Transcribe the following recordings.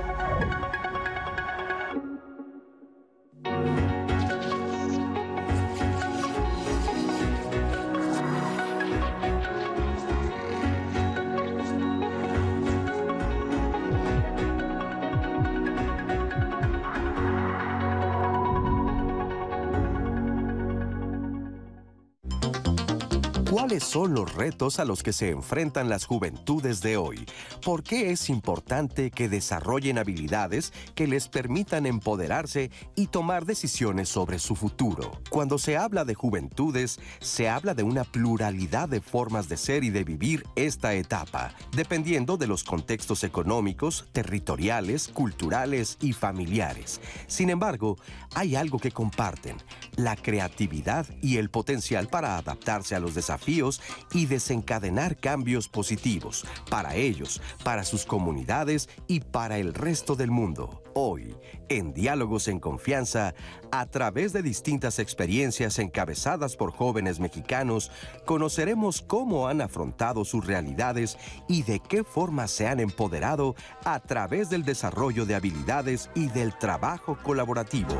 thank you ¿Cuáles son los retos a los que se enfrentan las juventudes de hoy? ¿Por qué es importante que desarrollen habilidades que les permitan empoderarse y tomar decisiones sobre su futuro? Cuando se habla de juventudes, se habla de una pluralidad de formas de ser y de vivir esta etapa, dependiendo de los contextos económicos, territoriales, culturales y familiares. Sin embargo, hay algo que comparten, la creatividad y el potencial para adaptarse a los desafíos y desencadenar cambios positivos para ellos, para sus comunidades y para el resto del mundo. Hoy, en Diálogos en Confianza, a través de distintas experiencias encabezadas por jóvenes mexicanos, conoceremos cómo han afrontado sus realidades y de qué forma se han empoderado a través del desarrollo de habilidades y del trabajo colaborativo.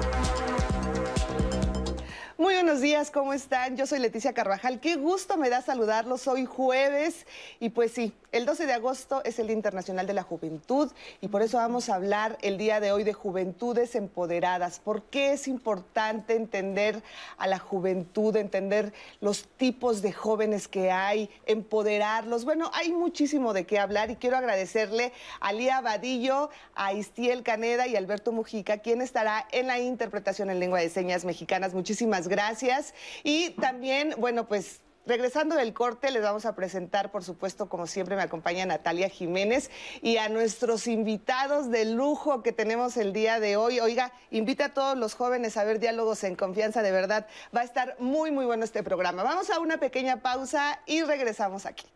Muy buenos días, ¿cómo están? Yo soy Leticia Carvajal. Qué gusto me da saludarlos hoy jueves. Y pues sí, el 12 de agosto es el Día Internacional de la Juventud y por eso vamos a hablar el día de hoy de juventudes empoderadas. ¿Por qué es importante entender a la juventud, entender los tipos de jóvenes que hay, empoderarlos? Bueno, hay muchísimo de qué hablar y quiero agradecerle a Lía Vadillo, a Istiel Caneda y Alberto Mujica, quien estará en la interpretación en lengua de señas mexicanas. Muchísimas gracias. Y también, bueno, pues Regresando del corte, les vamos a presentar, por supuesto, como siempre, me acompaña Natalia Jiménez y a nuestros invitados de lujo que tenemos el día de hoy. Oiga, invita a todos los jóvenes a ver diálogos en confianza, de verdad. Va a estar muy, muy bueno este programa. Vamos a una pequeña pausa y regresamos aquí.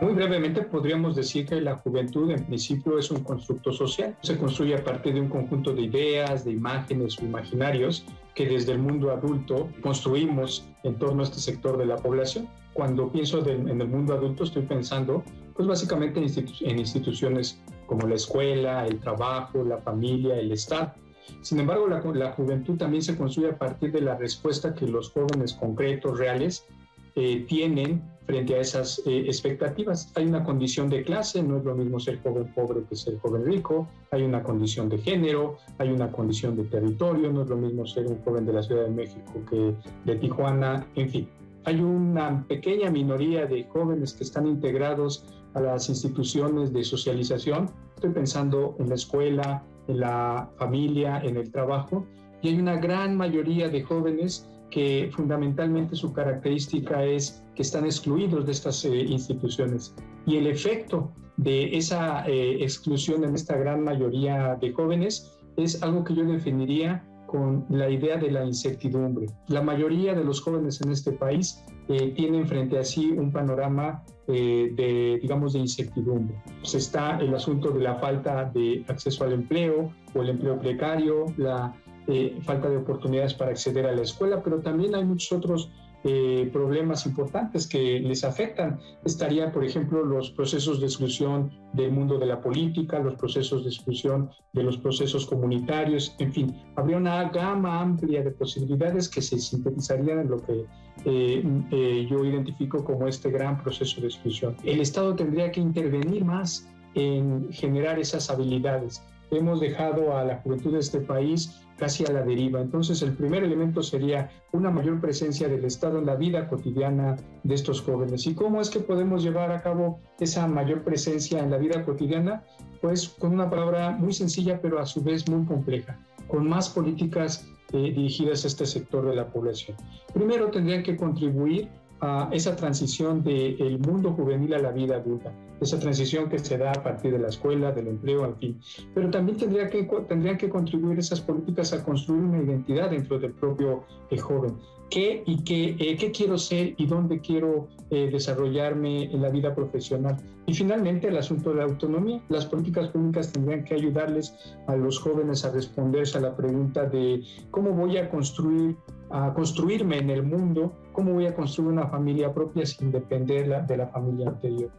Muy brevemente podríamos decir que la juventud en principio es un constructo social. Se construye a partir de un conjunto de ideas, de imágenes o imaginarios que desde el mundo adulto construimos en torno a este sector de la población. Cuando pienso en el mundo adulto estoy pensando pues básicamente en, instituciones como la escuela, el trabajo, la familia, el Estado. Sin embargo, la, la, juventud también se construye a partir de la respuesta que los jóvenes concretos, reales, eh, tienen frente a esas eh, expectativas. Hay una condición de clase, no es lo mismo ser joven pobre que ser joven rico, hay una condición de género, hay una condición de territorio, no es lo mismo ser un joven de la Ciudad de México que de Tijuana, en fin. Hay una pequeña minoría de jóvenes que están integrados a las instituciones de socialización. Estoy pensando en la escuela, en la familia, en el trabajo. Y hay una gran mayoría de jóvenes que fundamentalmente su característica es que están excluidos de estas eh, instituciones. Y el efecto de esa eh, exclusión en esta gran mayoría de jóvenes es algo que yo definiría con la idea de la incertidumbre. La mayoría de los jóvenes en este país eh, tienen frente a sí un panorama de, digamos, de incertidumbre. Pues está el asunto de la falta de acceso al empleo o el empleo precario, la eh, falta de oportunidades para acceder a la escuela, pero también hay muchos otros eh, problemas importantes que les afectan. Estaría, por ejemplo, los procesos de exclusión del mundo de la política, los procesos de exclusión de los procesos comunitarios, en fin, habría una gama amplia de posibilidades que se sintetizarían en lo que eh, yo identifico como este gran proceso de exclusión. El Estado tendría que intervenir más en generar esas habilidades. Hemos dejado a la juventud de este país casi a la deriva. Entonces, el primer elemento sería una mayor presencia del Estado en la vida cotidiana de estos jóvenes. ¿Y cómo es que podemos llevar a cabo esa mayor presencia en la vida cotidiana? Pues con una palabra muy sencilla, pero a su vez muy compleja, con más políticas eh, dirigidas a este sector de la población. Primero, tendrían que contribuir a esa transición del mundo juvenil a la vida adulta. Esa transición que se da a partir de la escuela, del empleo, en fin. Pero también tendría que, tendrían que contribuir esas políticas a construir una identidad dentro del propio eh, joven. ¿Qué y eh, qué quiero ser y dónde quiero eh, desarrollarme en la vida profesional? Y finalmente el asunto de la autonomía. Las políticas públicas tendrían que ayudarles a los jóvenes a responderse a la pregunta de cómo voy a construir a construirme en el mundo, cómo voy a construir una familia propia sin depender de la familia anterior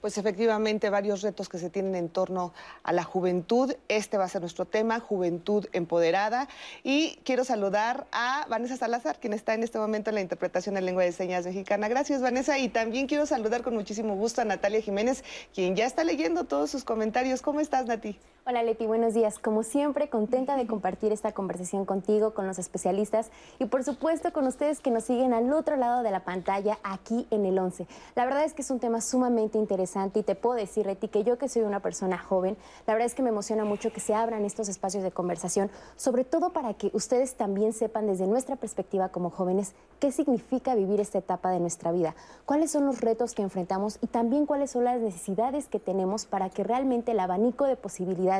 pues efectivamente varios retos que se tienen en torno a la juventud. Este va a ser nuestro tema, juventud empoderada. Y quiero saludar a Vanessa Salazar, quien está en este momento en la interpretación en lengua de señas mexicana. Gracias, Vanessa. Y también quiero saludar con muchísimo gusto a Natalia Jiménez, quien ya está leyendo todos sus comentarios. ¿Cómo estás, Nati? Hola, Leti. Buenos días. Como siempre, contenta de compartir esta conversación contigo, con los especialistas y, por supuesto, con ustedes que nos siguen al otro lado de la pantalla, aquí en el 11. La verdad es que es un tema sumamente interesante y te puedo decir, Reti, que yo que soy una persona joven, la verdad es que me emociona mucho que se abran estos espacios de conversación, sobre todo para que ustedes también sepan desde nuestra perspectiva como jóvenes qué significa vivir esta etapa de nuestra vida, cuáles son los retos que enfrentamos y también cuáles son las necesidades que tenemos para que realmente el abanico de posibilidades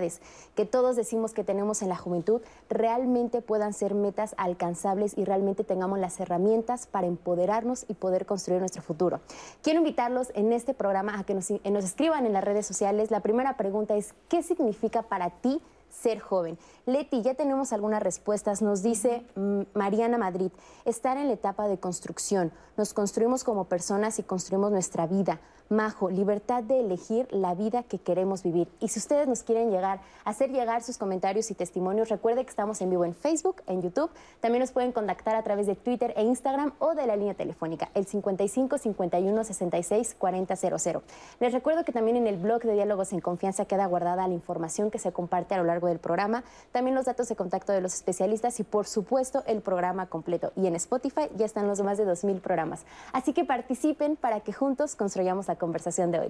que todos decimos que tenemos en la juventud realmente puedan ser metas alcanzables y realmente tengamos las herramientas para empoderarnos y poder construir nuestro futuro. Quiero invitarlos en este programa a que nos, escriban en las redes sociales. La primera pregunta es, ¿qué significa para ti ser joven. Leti, ya tenemos algunas respuestas. Nos dice mm, Mariana Madrid, estar en la etapa de construcción. Nos construimos como personas y construimos nuestra vida. Majo, libertad de elegir la vida que queremos vivir. Y si ustedes nos quieren llegar, hacer llegar sus comentarios y testimonios, recuerde que estamos en vivo en Facebook, en YouTube. También nos pueden contactar a través de Twitter e Instagram o de la línea telefónica, el 55 51 66 40 Les recuerdo que también en el blog de Diálogos en Confianza queda guardada la información que se comparte a lo largo del programa, también los datos de contacto de los especialistas y, por supuesto, el programa completo. Y en Spotify ya están los más de 2.000 programas. Así que participen para que juntos construyamos la conversación de hoy.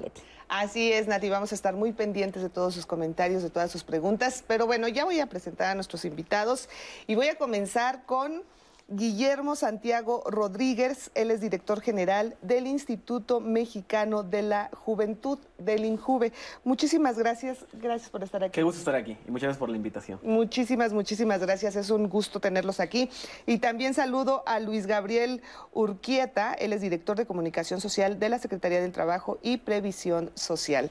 Así es, Nati, vamos a estar muy pendientes de todos sus comentarios, de todas sus preguntas, pero bueno, ya voy a presentar a nuestros invitados y voy a comenzar con... Guillermo Santiago Rodríguez, él es director general del Instituto Mexicano de la Juventud, del INJUVE. Muchísimas gracias, gracias por estar aquí. Qué gusto estar aquí y muchas gracias por la invitación. Muchísimas, muchísimas gracias, es un gusto tenerlos aquí. Y también saludo a Luis Gabriel Urquieta, él es director de comunicación social de la Secretaría del Trabajo y Previsión Social.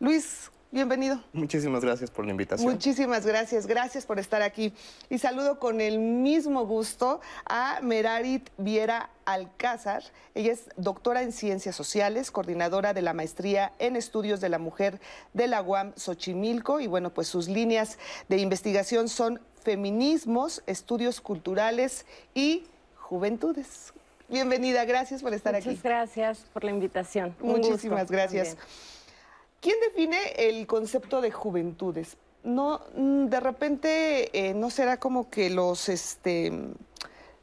Luis, Bienvenido. Muchísimas gracias por la invitación. Muchísimas gracias, gracias por estar aquí. Y saludo con el mismo gusto a Merarit Viera Alcázar. Ella es doctora en Ciencias Sociales, coordinadora de la maestría en Estudios de la Mujer de la UAM Xochimilco. Y bueno, pues sus líneas de investigación son feminismos, estudios culturales y juventudes. Bienvenida, gracias por estar aquí. Muchas gracias por la invitación. Muchísimas gracias. ¿Quién define el concepto de juventudes? No, mm, de repente, eh, ¿no será como que los, este,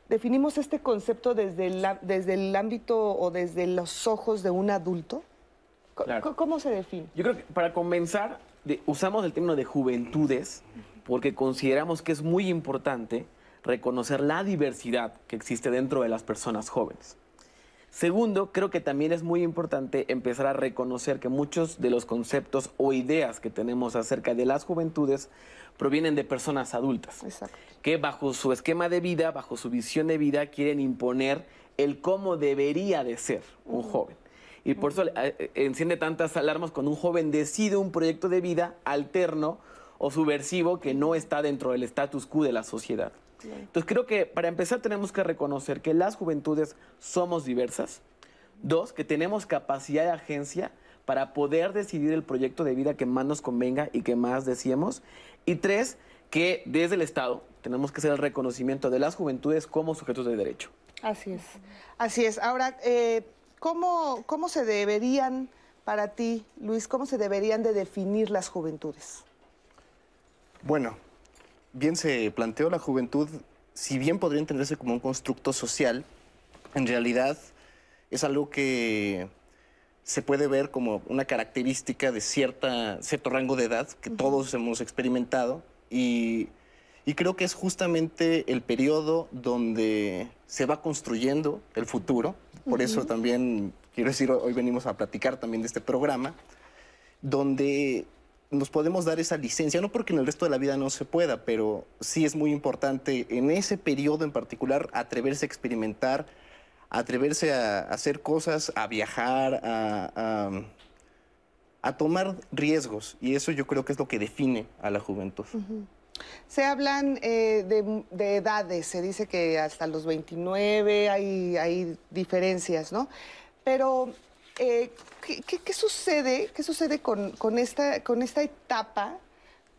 definimos este concepto desde el, desde el ámbito o desde los ojos de un adulto? ¿Cómo se define? Yo creo que para comenzar, usamos el término de juventudes porque consideramos que es muy importante reconocer la diversidad que existe dentro de las personas jóvenes. Segundo, creo que también es muy importante empezar a reconocer que muchos de los conceptos o ideas que tenemos acerca de las juventudes provienen de personas adultas, que bajo su esquema de vida, bajo su visión de vida, quieren imponer el cómo debería de ser un joven. Y por eso eh, enciende tantas alarmas cuando un joven decide un proyecto de vida alterno o subversivo que no está dentro del status quo de la sociedad. Entonces creo que para empezar tenemos que reconocer que las juventudes somos diversas. Dos, que tenemos capacidad de agencia para poder decidir el proyecto de vida que más nos convenga y que más deseemos. Y tres, que desde el Estado tenemos que hacer el reconocimiento de las juventudes como sujetos de derecho. Así es, así es. Ahora, eh, ¿cómo, ¿cómo se deberían, para ti, Luis, cómo se deberían de definir las juventudes? Bueno, bien se planteó la juventud, si bien podría entenderse como un constructo social, en realidad es algo que se puede ver como una característica de cierta, cierto rango de edad que todos hemos experimentado y, y, creo que es justamente el periodo donde se va construyendo el futuro. Por eso también quiero decir, hoy venimos a platicar también de este programa, donde nos podemos dar esa licencia, no porque en el resto de la vida no se pueda, pero sí es muy importante en ese periodo en particular atreverse a experimentar, atreverse a, hacer cosas, a viajar, a, a, tomar riesgos. Y eso yo creo que es lo que define a la juventud. Se hablan eh, de, edades, se dice que hasta los 29 hay, hay diferencias, ¿no? Pero eh, ¿qué, sucede, qué sucede con, esta, con esta etapa?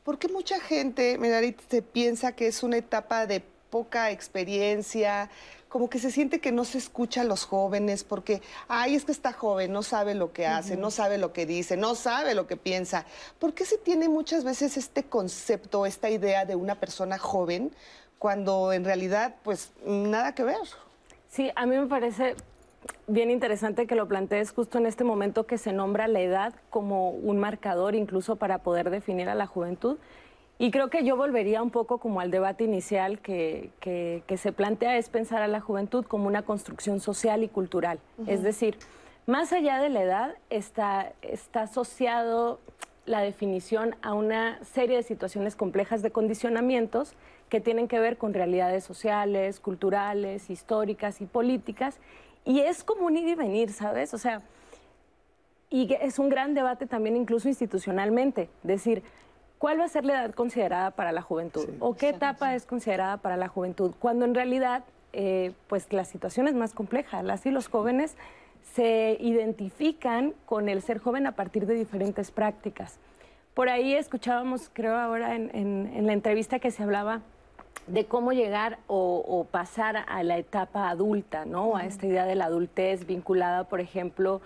¿Por qué mucha gente, Medarit, se piensa que es una etapa de poca experiencia, como que se siente que no se escucha a los jóvenes porque, ay, es que está joven, no sabe lo que hace, no sabe lo que dice, no sabe lo que piensa. ¿Por qué se tiene muchas veces este concepto, esta idea de una persona joven cuando en realidad, pues, nada que ver? Sí, a mí me parece bien interesante que lo plantees justo en este momento que se nombra la edad como un marcador incluso para poder definir a la juventud. Y creo que yo volvería un poco como al debate inicial que, se plantea, es pensar a la juventud como una construcción social y cultural. Es decir, más allá de la edad está, está asociado la definición a una serie de situaciones complejas de condicionamientos que tienen que ver con realidades sociales, culturales, históricas y políticas. Y es como un ir y venir, ¿sabes? O sea, y es un gran debate también incluso institucionalmente. Decir, ¿cuál va a ser la edad considerada para la juventud? ¿O qué etapa es considerada para la juventud? Cuando en realidad, eh, pues la situación es más compleja. Las y los jóvenes se identifican con el ser joven a partir de diferentes prácticas. Por ahí escuchábamos, creo ahora en, la entrevista que se hablaba de cómo llegar o, pasar a la etapa adulta, ¿no? A esta idea de la adultez vinculada, por ejemplo,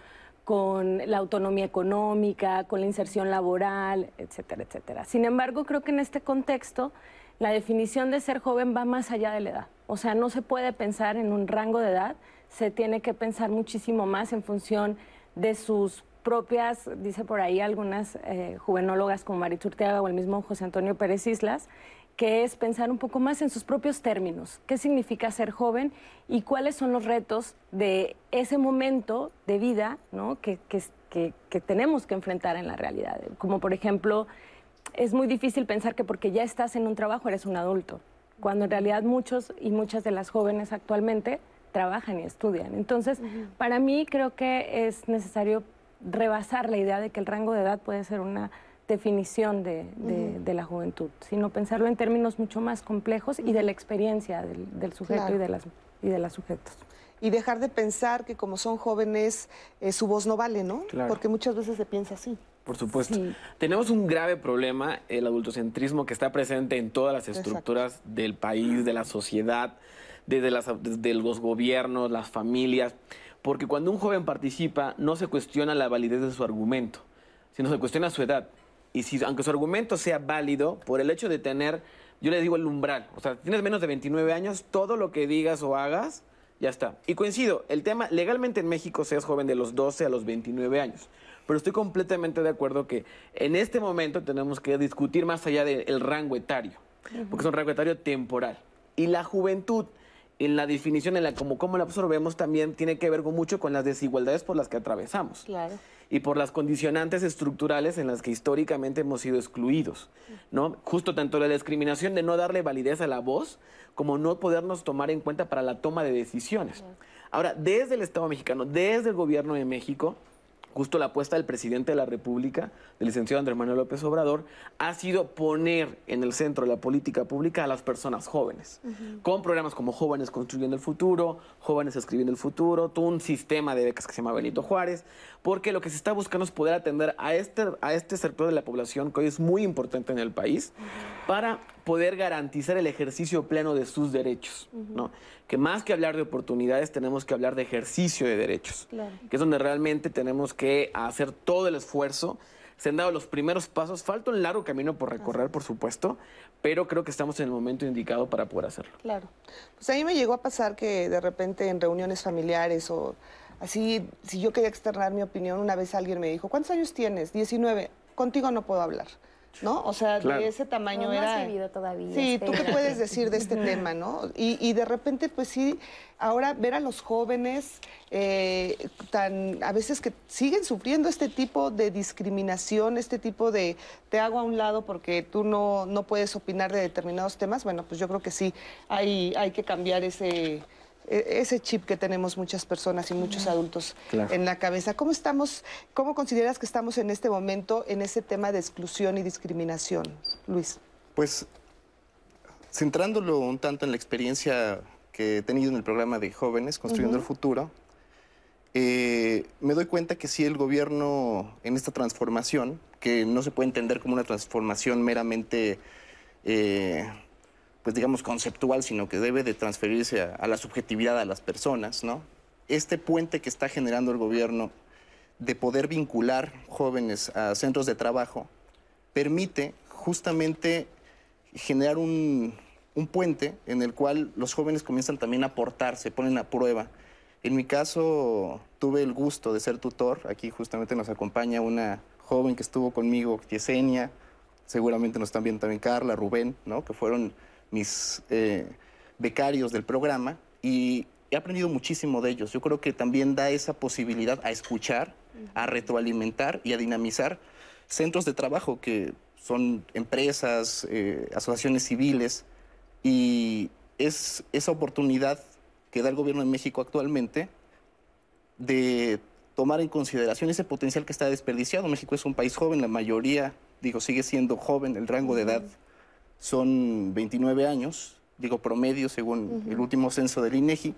con la autonomía económica, con la inserción laboral, etcétera, etcétera. Sin embargo, creo que en este contexto la definición de ser joven va más allá de la edad. O sea, no se puede pensar en un rango de edad, se tiene que pensar muchísimo más en función de sus propias, dice por ahí algunas eh, juvenólogas como Marit Urteaga o el mismo José Antonio Pérez Islas, que es pensar un poco más en sus propios términos, qué significa ser joven y cuáles son los retos de ese momento de vida ¿no? que, que, tenemos que enfrentar en la realidad. Como por ejemplo, es muy difícil pensar que porque ya estás en un trabajo eres un adulto, cuando en realidad muchos y muchas de las jóvenes actualmente trabajan y estudian. Entonces, para mí creo que es necesario rebasar la idea de que el rango de edad puede ser una definición de, la juventud, sino pensarlo en términos mucho más complejos y de la experiencia del, sujeto y, de las, y de las sujetos. Y dejar de pensar que como son jóvenes, eh, su voz no vale, ¿no? Porque muchas veces se piensa así. Por supuesto. Tenemos un grave problema, el adultocentrismo que está presente en todas las estructuras del país, de la sociedad, desde, las, desde los gobiernos, las familias, porque cuando un joven participa no se cuestiona la validez de su argumento, sino se cuestiona su edad. Y si, aunque su argumento sea válido, por el hecho de tener, yo le digo el umbral, o sea, tienes menos de 29 años, todo lo que digas o hagas, ya está. Y coincido, el tema, legalmente en México seas joven de los 12 a los 29 años, pero estoy completamente de acuerdo que en este momento tenemos que discutir más allá del rango etario, porque es un rango etario temporal. Y la juventud en la definición, en la como, cómo la absorbemos, también tiene que ver mucho con las desigualdades por las que atravesamos. Claro. Y por las condicionantes estructurales en las que históricamente hemos sido excluidos. ¿no? Justo tanto la discriminación de no darle validez a la voz, como no podernos tomar en cuenta para la toma de decisiones. Ahora, desde el Estado mexicano, desde el gobierno de México, justo la apuesta del presidente de la República, del licenciado Andrés Manuel López Obrador, ha sido poner en el centro de la política pública a las personas jóvenes, con programas como Jóvenes Construyendo el Futuro, Jóvenes Escribiendo el Futuro, todo un sistema de becas que se llama Benito Juárez, porque lo que se está buscando es poder atender a este, a este sector de la población que hoy es muy importante en el país, para poder garantizar el ejercicio pleno de sus derechos, ¿no? Que más que hablar de oportunidades, tenemos que hablar de ejercicio de derechos, que es donde realmente tenemos que hacer todo el esfuerzo. Se han dado los primeros pasos, falta un largo camino por recorrer, por supuesto, pero creo que estamos en el momento indicado para poder hacerlo. Claro. Pues a mí me llegó a pasar que de repente en reuniones familiares o así, si yo quería externar mi opinión, una vez alguien me dijo, ¿cuántos años tienes? 19. Contigo no puedo hablar ¿no? O sea, de ese tamaño No, no has era... vivido todavía, Sí, ¿tú qué puedes decir de este tema, no? Y, y de repente, pues sí, ahora ver a los jóvenes eh, tan, a veces que siguen sufriendo este tipo de discriminación, este tipo de te hago a un lado porque tú no, no puedes opinar de determinados temas, bueno, pues yo creo que sí, hay, hay que cambiar ese ese chip que tenemos muchas personas y muchos adultos Claro. en la cabeza. ¿Cómo estamos, cómo consideras que estamos en este momento en ese tema de exclusión y discriminación, Luis? Pues centrándolo un tanto en la experiencia que he tenido en el programa de jóvenes Construyendo el Futuro, eh, me doy cuenta que sí el gobierno en esta transformación, que no se puede entender como una transformación meramente, eh, pues digamos, conceptual, sino que debe de transferirse a, la subjetividad a las personas, ¿no? Este puente que está generando el gobierno de poder vincular jóvenes a centros de trabajo permite justamente generar un, un puente en el cual los jóvenes comienzan también a aportar, se ponen a prueba. En mi caso, tuve el gusto de ser tutor. Aquí justamente nos acompaña una joven que estuvo conmigo, Yesenia. Seguramente nos están viendo también Carla, Rubén, ¿no? que fueron mis eh, becarios del programa. Y he aprendido muchísimo de ellos. Yo creo que también da esa posibilidad a escuchar, a retroalimentar y a dinamizar centros de trabajo que son empresas, eh, asociaciones civiles, y es esa oportunidad que da el gobierno de México actualmente de tomar en consideración ese potencial que está desperdiciado. México es un país joven, la mayoría, digo, sigue siendo joven, el rango de edad son 29 años, digo promedio según el último censo del INEGI.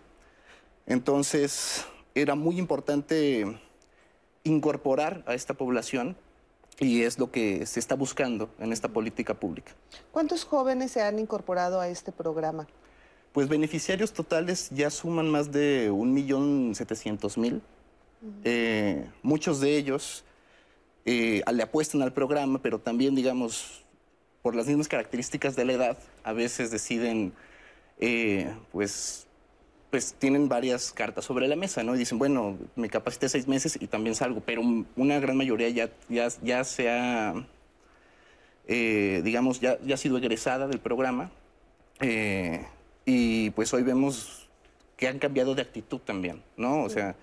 Entonces, era muy importante incorporar a esta población y es lo que se está buscando en esta política pública. ¿Cuántos jóvenes se han incorporado a este programa? Pues beneficiarios totales ya suman más de 1.700.000. Eh, muchos de ellos eh, le apuestan al programa, pero también, digamos, por las mismas características de la edad, a veces deciden, eh, pues, pues tienen varias cartas sobre la mesa, ¿no? Y dicen, bueno, me capacité seis meses y también salgo, pero una gran mayoría ya, ya, ya se ha, eh, digamos, ya, ya ha sido egresada del programa. Eh, y pues hoy vemos que han cambiado de actitud también, ¿no? O sea,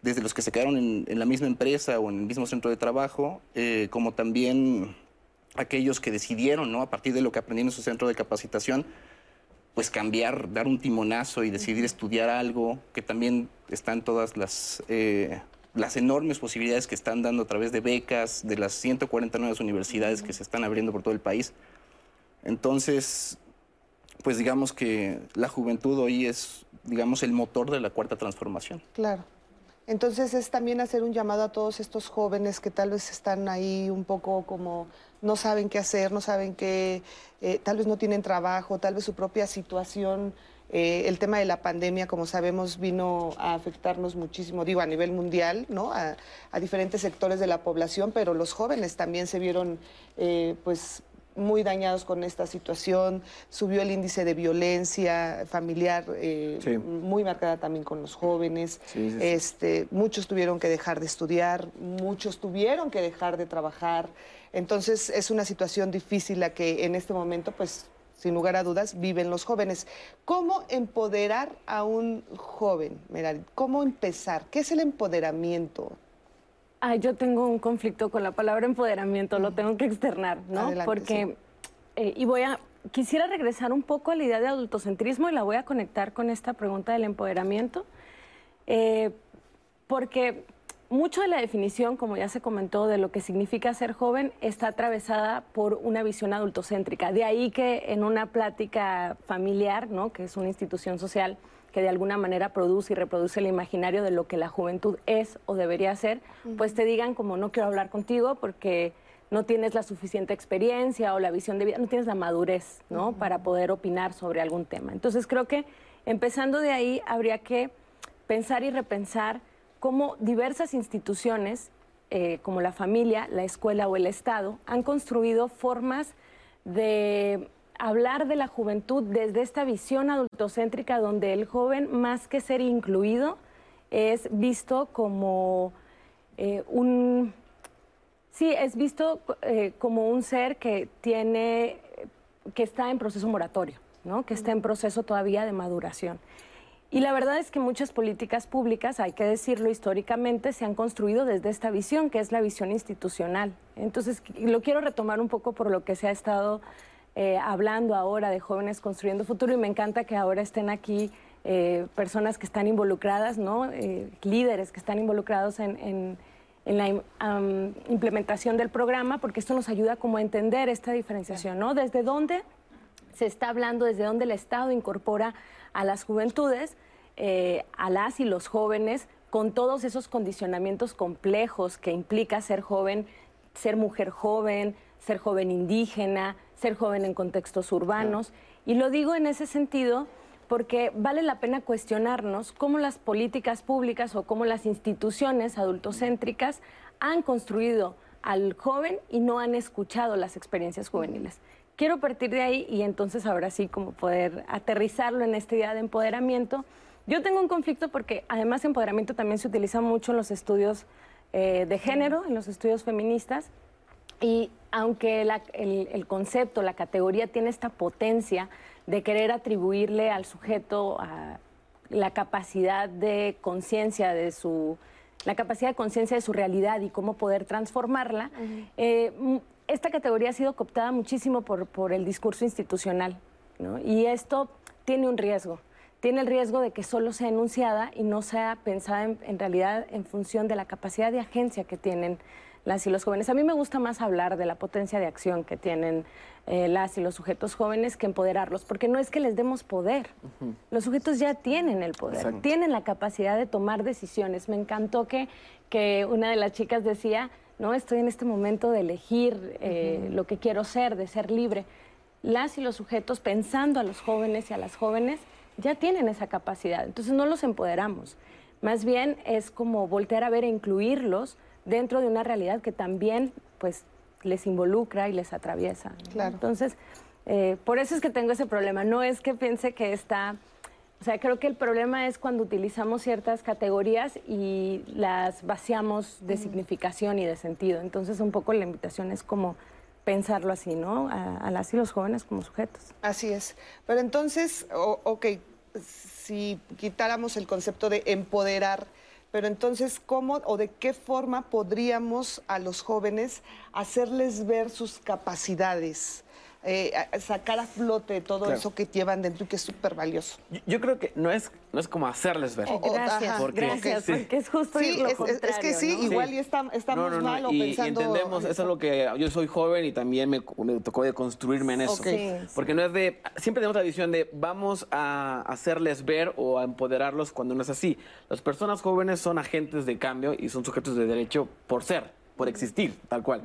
desde los que se quedaron en, la misma empresa o en el mismo centro de trabajo, como también aquellos que decidieron, ¿no? A partir de lo que aprendieron en su centro de capacitación, pues cambiar, dar un timonazo y decidir estudiar algo, que también están todas las, eh, las enormes posibilidades que están dando a través de becas, de las 140 nuevas universidades que se están abriendo por todo el país. Entonces, pues digamos que la juventud hoy es, digamos, el motor de la cuarta transformación. Claro. Entonces es también hacer un llamado a todos estos jóvenes que tal vez están ahí un poco como no saben qué hacer, no saben qué, eh, tal vez no tienen trabajo, tal vez su propia situación. eh, el tema de la pandemia, como sabemos, vino a afectarnos muchísimo, digo, a nivel mundial, ¿no? A, a diferentes sectores de la población, pero los jóvenes también se vieron, eh, pues, muy dañados con esta situación. Subió el índice de violencia familiar, eh, Sí. muy marcada también con los jóvenes. Sí, sí, sí. Este, muchos tuvieron que dejar de estudiar, muchos tuvieron que dejar de trabajar. Entonces es una situación difícil la que en este momento, pues, sin lugar a dudas, viven los jóvenes. ¿Cómo empoderar a un joven, Merari? ¿Cómo empezar? ¿Qué es el empoderamiento? Ay, yo tengo un conflicto con la palabra empoderamiento, lo tengo que externar, ¿no? Adelante, Porque, eh, y voy a, quisiera regresar un poco a la idea de adultocentrismo y la voy a conectar con esta pregunta del empoderamiento, eh, porque mucho de la definición, como ya se comentó, de lo que significa ser joven está atravesada por una visión adultocéntrica. De ahí que en una plática familiar, ¿no? que es una institución social que de alguna manera produce y reproduce el imaginario de lo que la juventud es o debería ser, pues te digan como no quiero hablar contigo porque no tienes la suficiente experiencia o la visión de vida, no tienes la madurez, ¿no? Para poder opinar sobre algún tema. Entonces creo que empezando de ahí habría que pensar y repensar cómo diversas instituciones, eh, como la familia, la escuela o el Estado, han construido formas de hablar de la juventud desde esta visión adultocéntrica donde el joven, más que ser incluido, es visto como eh, un Sí, es visto eh, como un ser que tiene, que está en proceso moratorio, ¿no? que está en proceso todavía de maduración. Y la verdad es que muchas políticas públicas, hay que decirlo históricamente, se han construido desde esta visión, que es la visión institucional. Entonces, lo quiero retomar un poco por lo que se ha estado eh, hablando ahora de jóvenes construyendo futuro y me encanta que ahora estén aquí eh, personas que están involucradas, ¿no? líderes que están involucrados en en la implementación del programa, porque esto nos ayuda como a entender esta diferenciación, ¿no? Desde dónde se está hablando, desde dónde el Estado incorpora a las juventudes, eh, a las y los jóvenes, con todos esos condicionamientos complejos que implica ser joven, ser mujer joven, ser joven indígena, ser joven en contextos urbanos. Y lo digo en ese sentido porque vale la pena cuestionarnos cómo las políticas públicas o cómo las instituciones adultocéntricas han construido al joven y no han escuchado las experiencias juveniles. Quiero partir de ahí y entonces ahora sí como poder aterrizarlo en esta idea de empoderamiento. Yo tengo un conflicto porque además empoderamiento también se utiliza mucho en los estudios eh, de género, en los estudios feministas, y aunque el concepto, la categoría tiene esta potencia, de querer atribuirle al sujeto la capacidad de conciencia de su la capacidad de conciencia de su realidad y cómo poder transformarla. Eh, esta categoría ha sido cooptada muchísimo por, por el discurso institucional, y esto tiene un riesgo. Tiene el riesgo de que solo sea enunciada y no sea pensada en, en realidad en función de la capacidad de agencia que tienen las y los jóvenes. A mí me gusta más hablar de la potencia de acción que tienen eh, las y los sujetos jóvenes que empoderarlos, porque no es que les demos poder. Los sujetos ya tienen el poder, tienen la capacidad de tomar decisiones. Me encantó que, que una de las chicas decía, no, estoy en este momento de elegir eh, lo que quiero ser, de ser libre. Las y los sujetos, pensando a los jóvenes y a las jóvenes, ya tienen esa capacidad. Entonces no los empoderamos. Más bien es como voltear a ver e incluirlos dentro de una realidad que también pues les involucra y les atraviesa. Entonces, eh, por eso es que tengo ese problema. No es que piense que está... O sea, creo que el problema es cuando utilizamos ciertas categorías y las vaciamos de significación y de sentido. Entonces, un poco la invitación es como pensarlo así, ¿no? A, las y los jóvenes como sujetos. Así es. Pero entonces, ok, si quitáramos el concepto de empoderar, pero entonces, ¿cómo o de qué forma podríamos a los jóvenes hacerles ver sus capacidades? Eh, sacar a flote todo eso que llevan dentro y que es súper valioso. Yo, creo que no es, no es como hacerles ver. gracias, porque, gracias, porque es justo sí, lo es, es, que sí, igual y estamos mal o pensando... Y entendemos, eso es lo que yo soy joven y también me, tocó de construirme en eso. porque no es de... Siempre tenemos la visión de vamos a hacerles ver o a empoderarlos cuando no es así. Las personas jóvenes son agentes de cambio y son sujetos de derecho por ser por existir, tal cual.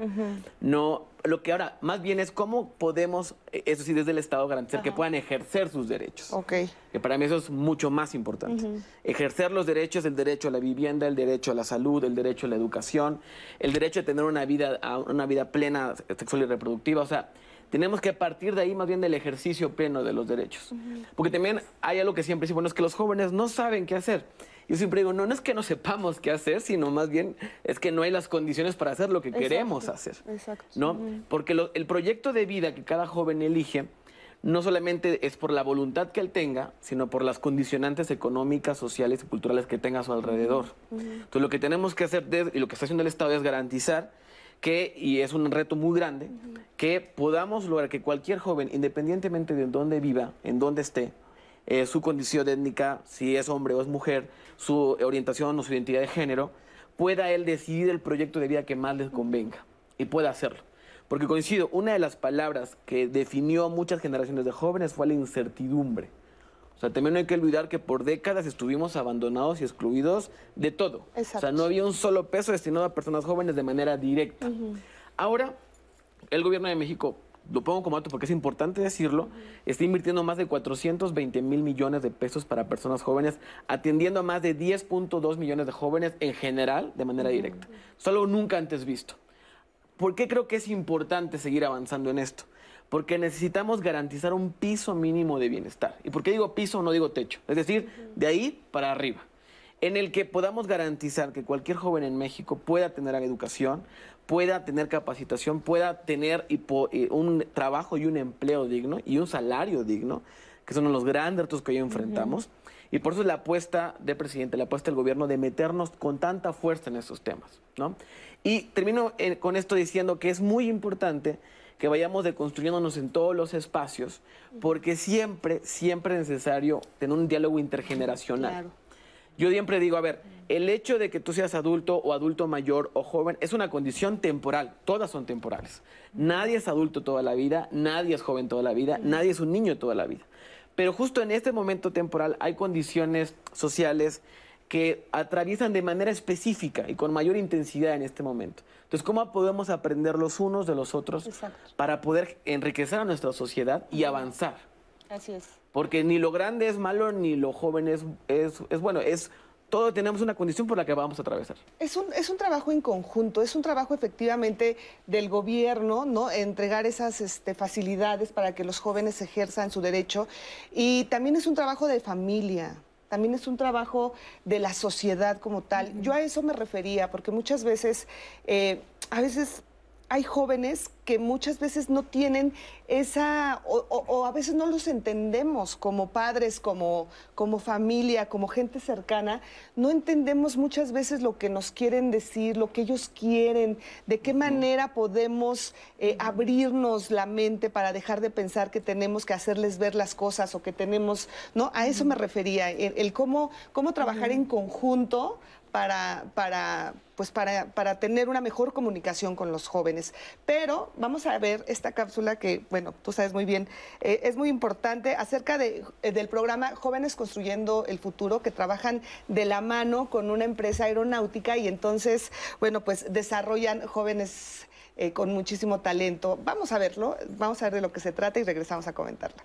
No, lo que ahora más bien es cómo podemos, eh, eso sí, desde el Estado garantizar que puedan ejercer sus derechos. Ok. Que para mí eso es mucho más importante. Ejercer los derechos, el derecho a la vivienda, el derecho a la salud, el derecho a la educación, el derecho a tener una vida, una vida plena sexual y reproductiva, o sea, tenemos que partir de ahí más bien del ejercicio pleno de los derechos. Porque también hay algo que siempre decimos, bueno, es que los jóvenes no saben qué hacer. Yo siempre digo, no, no es que no sepamos qué hacer, sino más bien es que no hay las condiciones para hacer lo que queremos hacer. Exacto. ¿no? Porque el proyecto de vida que cada joven elige no solamente es por la voluntad que él tenga, sino por las condicionantes económicas, sociales y culturales que tenga a su alrededor. Entonces, lo que tenemos que hacer y lo que está haciendo el Estado es garantizar que, y es un reto muy grande, que podamos lograr que cualquier joven, independientemente de dónde viva, en dónde esté, eh, su condición étnica, si es hombre o es mujer, su orientación o su identidad de género, pueda él decidir el proyecto de vida que más les convenga y pueda hacerlo. Porque coincido, una de las palabras que definió a muchas generaciones de jóvenes fue la incertidumbre. O sea, también no hay que olvidar que por décadas estuvimos abandonados y excluidos de todo. O sea, no había un solo peso destinado a personas jóvenes de manera directa. Ahora, el gobierno de México lo pongo como dato porque es importante decirlo, está invirtiendo más de 420 mil millones de pesos para personas jóvenes, atendiendo a más de 10.2 millones de jóvenes en general de manera directa. Solo nunca antes visto. ¿Por qué creo que es importante seguir avanzando en esto? Porque necesitamos garantizar un piso mínimo de bienestar. ¿Y por qué digo piso no digo techo? Es decir, de ahí para arriba en el que podamos garantizar que cualquier joven en México pueda tener educación, pueda tener capacitación, pueda tener un trabajo y un empleo digno y un salario digno, que son los grandes retos que hoy enfrentamos. Y por eso la apuesta del presidente, la apuesta del gobierno de meternos con tanta fuerza en esos temas. ¿no? Y termino eh, con esto diciendo que es muy importante que vayamos deconstruyéndonos en todos los espacios, porque siempre, siempre es necesario tener un diálogo intergeneracional. Yo siempre digo, a ver, el hecho de que tú seas adulto o adulto mayor o joven es una condición temporal, todas son temporales. Nadie es adulto toda la vida, nadie es joven toda la vida, nadie es un niño toda la vida. Pero justo en este momento temporal hay condiciones sociales que atraviesan de manera específica y con mayor intensidad en este momento. Entonces, ¿cómo podemos aprender los unos de los otros para poder enriquecer a nuestra sociedad y avanzar? Así es. Porque ni lo grande es malo, ni lo joven es, es, es bueno, es todos tenemos una condición por la que vamos a atravesar. Es un, es un trabajo en conjunto, es un trabajo efectivamente del gobierno, ¿no? Entregar esas este, facilidades para que los jóvenes ejerzan su derecho. Y también es un trabajo de familia, también es un trabajo de la sociedad como tal. Yo a eso me refería, porque muchas veces, eh, a veces hay jóvenes que muchas veces no tienen esa, o, a veces no los entendemos como padres, como, como familia, como gente cercana, no entendemos muchas veces lo que nos quieren decir, lo que ellos quieren, de qué manera podemos eh, abrirnos la mente para dejar de pensar que tenemos que hacerles ver las cosas o que tenemos, ¿no? A eso me refería, el, cómo, cómo trabajar en conjunto para, para, pues para, para, tener una mejor comunicación con los jóvenes. Pero vamos a ver esta cápsula que, bueno, tú sabes muy bien, eh, es muy importante acerca de, eh, del programa Jóvenes Construyendo el Futuro, que trabajan de la mano con una empresa aeronáutica y entonces, bueno, pues desarrollan jóvenes eh, con muchísimo talento. Vamos a verlo, vamos a ver de lo que se trata y regresamos a comentarla.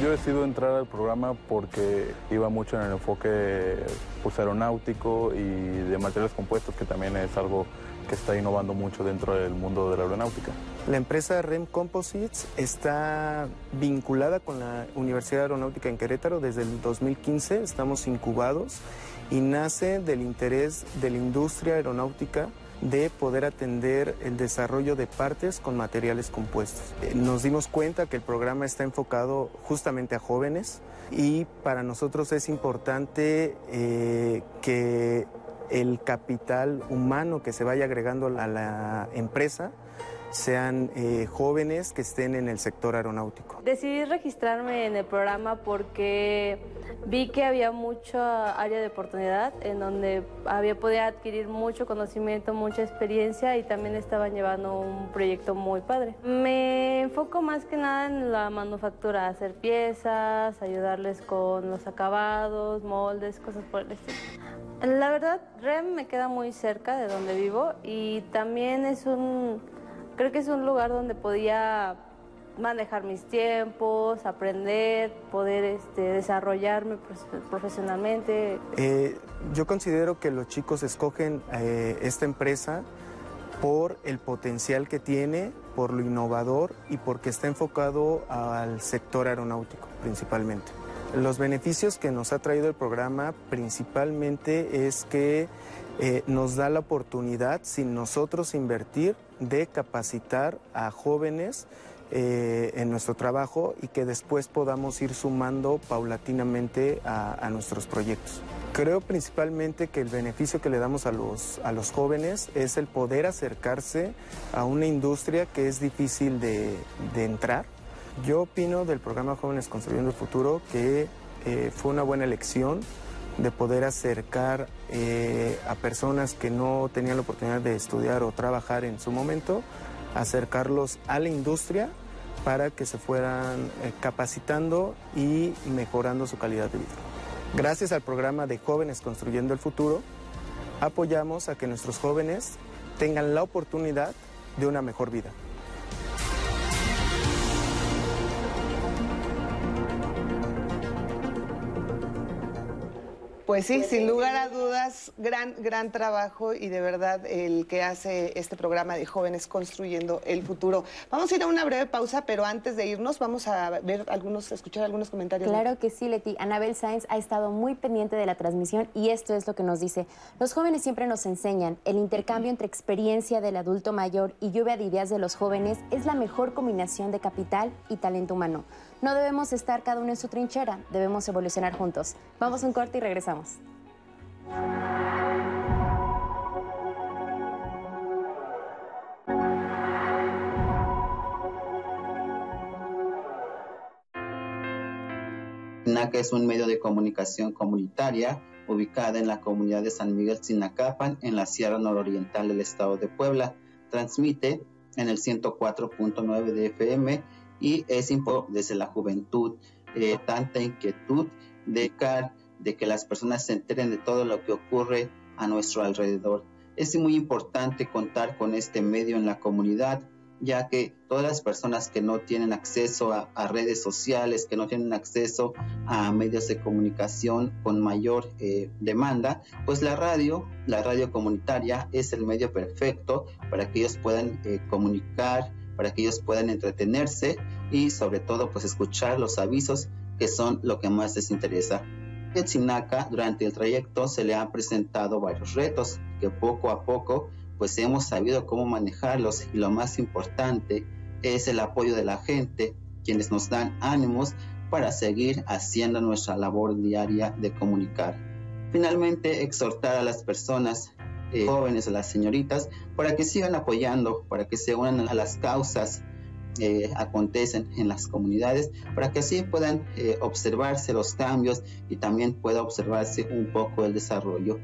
Yo decido entrar al programa porque iba mucho en el enfoque pues, aeronáutico y de materiales compuestos, que también es algo que está innovando mucho dentro del mundo de la aeronáutica. La empresa REM Composites está vinculada con la Universidad Aeronáutica en Querétaro desde el 2015, estamos incubados y nace del interés de la industria aeronáutica de poder atender el desarrollo de partes con materiales compuestos. Eh, nos dimos cuenta que el programa está enfocado justamente a jóvenes y para nosotros es importante eh, que el capital humano que se vaya agregando a la empresa sean eh, jóvenes que estén en el sector aeronáutico. Decidí registrarme en el programa porque vi que había mucha área de oportunidad en donde había podido adquirir mucho conocimiento, mucha experiencia y también estaban llevando un proyecto muy padre. Me enfoco más que nada en la manufactura, hacer piezas, ayudarles con los acabados, moldes, cosas por el estilo. La verdad, REM me queda muy cerca de donde vivo y también es un Creo que es un lugar donde podía manejar mis tiempos, aprender, poder este, desarrollarme profesionalmente. Eh, yo considero que los chicos escogen eh, esta empresa por el potencial que tiene, por lo innovador y porque está enfocado al sector aeronáutico principalmente. Los beneficios que nos ha traído el programa principalmente es que eh, nos da la oportunidad, sin nosotros invertir, de capacitar a jóvenes eh, en nuestro trabajo y que después podamos ir sumando paulatinamente a, nuestros proyectos. Creo principalmente que el beneficio que le damos a los, a los jóvenes es el poder acercarse a una industria que es difícil de, entrar. Yo opino del programa Jóvenes Construyendo el Futuro que eh, fue una buena elección de poder acercar eh, a personas que no tenían la oportunidad de estudiar o trabajar en su momento, acercarlos a la industria para que se fueran eh, capacitando y mejorando su calidad de vida. Gracias al programa de Jóvenes Construyendo el Futuro, apoyamos a que nuestros jóvenes tengan la oportunidad de una mejor vida. Pues sí, sin lugar a dudas, gran, gran trabajo y de verdad el que hace este programa de jóvenes construyendo el futuro. Vamos a ir a una breve pausa, pero antes de irnos vamos a ver algunos, escuchar algunos comentarios. Claro que sí, Leti. Anabel Sáenz ha estado muy pendiente de la transmisión y esto es lo que nos dice. Los jóvenes siempre nos enseñan, el intercambio entre experiencia del adulto mayor y lluvia de ideas de los jóvenes es la mejor combinación de capital y talento humano. No debemos estar cada uno en su trinchera, debemos evolucionar juntos. Vamos a un corte y regresamos. SINACA es un medio de comunicación comunitaria ubicada en la comunidad de San Miguel Sinacapan, en la Sierra Nororiental del estado de Puebla. Transmite en el 104.9 de FM y es desde la juventud eh, tanta inquietud de, de que las personas se enteren de todo lo que ocurre a nuestro alrededor. Es muy importante contar con este medio en la comunidad, ya que todas las personas que no tienen acceso a, redes sociales, que no tienen acceso a medios de comunicación con mayor eh, demanda, pues la radio, la radio comunitaria es el medio perfecto para que ellos puedan eh, comunicar, para que ellos puedan entretenerse y sobre todo pues escuchar los avisos que son lo que más les interesa. En Sinaca durante el trayecto se le han presentado varios retos que poco a poco pues hemos sabido cómo manejarlos y lo más importante es el apoyo de la gente, quienes nos dan ánimos para seguir haciendo nuestra labor diaria de comunicar. Finalmente, exhortar a las personas eh, jóvenes, las señoritas, para que sigan apoyando, para que se unan a las causas eh, acontecen en las comunidades, para que así puedan eh, observarse los cambios y también pueda observarse un poco el desarrollo.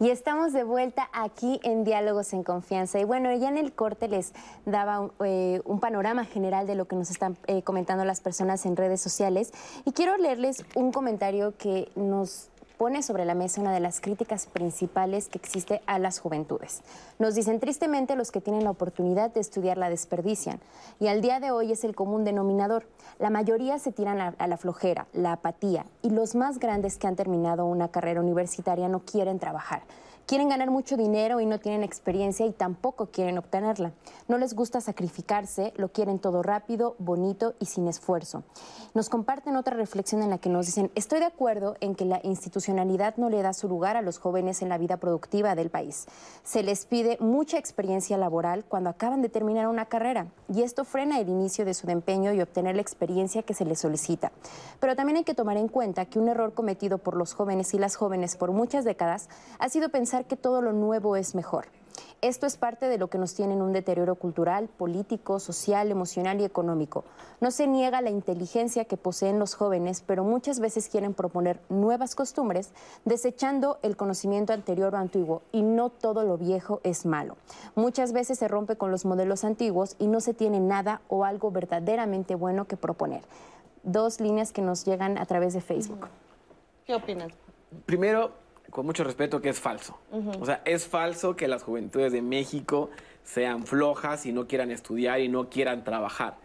Y estamos de vuelta aquí en Diálogos en Confianza. Y bueno, ya en el corte les daba un, un panorama general de lo que nos están comentando las personas en redes sociales. Y quiero leerles un comentario que nos pone sobre la mesa una de las críticas principales que existe a las juventudes. Nos dicen tristemente los que tienen la oportunidad de estudiar la desperdician y al día de hoy es el común denominador. La mayoría se tiran a, a la flojera, la apatía y los más grandes que han terminado una carrera universitaria no quieren trabajar. Quieren ganar mucho dinero y no tienen experiencia y tampoco quieren obtenerla. No les gusta sacrificarse, lo quieren todo rápido, bonito y sin esfuerzo. Nos comparten otra reflexión en la que nos dicen, estoy de acuerdo en que la institucionalidad no le da su lugar a los jóvenes en la vida productiva del país. Se les pide mucha experiencia laboral cuando acaban de terminar una carrera y esto frena el inicio de su empeño y obtener la experiencia que se les solicita. Pero también hay que tomar en cuenta que un error cometido por los jóvenes y las jóvenes por muchas décadas ha sido pensar que todo lo nuevo es mejor. Esto es parte de lo que nos tiene en un deterioro cultural, político, social, emocional y económico. No se niega la inteligencia que poseen los jóvenes, pero muchas veces quieren proponer nuevas costumbres, desechando el conocimiento anterior o antiguo, y no todo lo viejo es malo. Muchas veces se rompe con los modelos antiguos y no se tiene nada o algo verdaderamente bueno que proponer. Dos líneas que nos llegan a través de Facebook. ¿Qué opinas? Primero, con mucho respeto, que es falso. O sea, es falso que las juventudes de México sean flojas y no quieran estudiar y no quieran trabajar.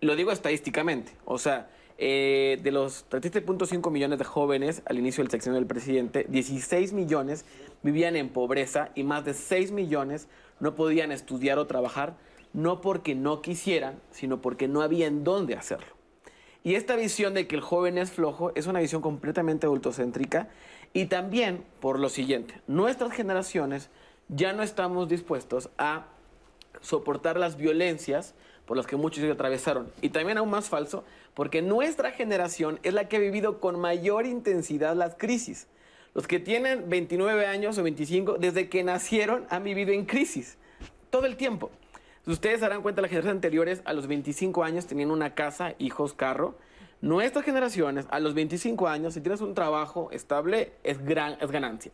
Lo digo estadísticamente. O sea, eh, de los 37.5 millones de jóvenes al inicio del sección del presidente, 16 millones vivían en pobreza y más de 6 millones no podían estudiar o trabajar, no porque no quisieran, sino porque no había en dónde hacerlo. Y esta visión de que el joven es flojo es una visión completamente adultocéntrica y también por lo siguiente, nuestras generaciones ya no estamos dispuestos a soportar las violencias por las que muchos se atravesaron. Y también aún más falso, porque nuestra generación es la que ha vivido con mayor intensidad las crisis. Los que tienen 29 años o 25, desde que nacieron, han vivido en crisis. Todo el tiempo. Ustedes darán cuenta, las generaciones anteriores, a los 25 años tenían una casa, hijos, carro. Nuestras generaciones, a los 25 años, si tienes un trabajo estable, es, gran, es ganancia.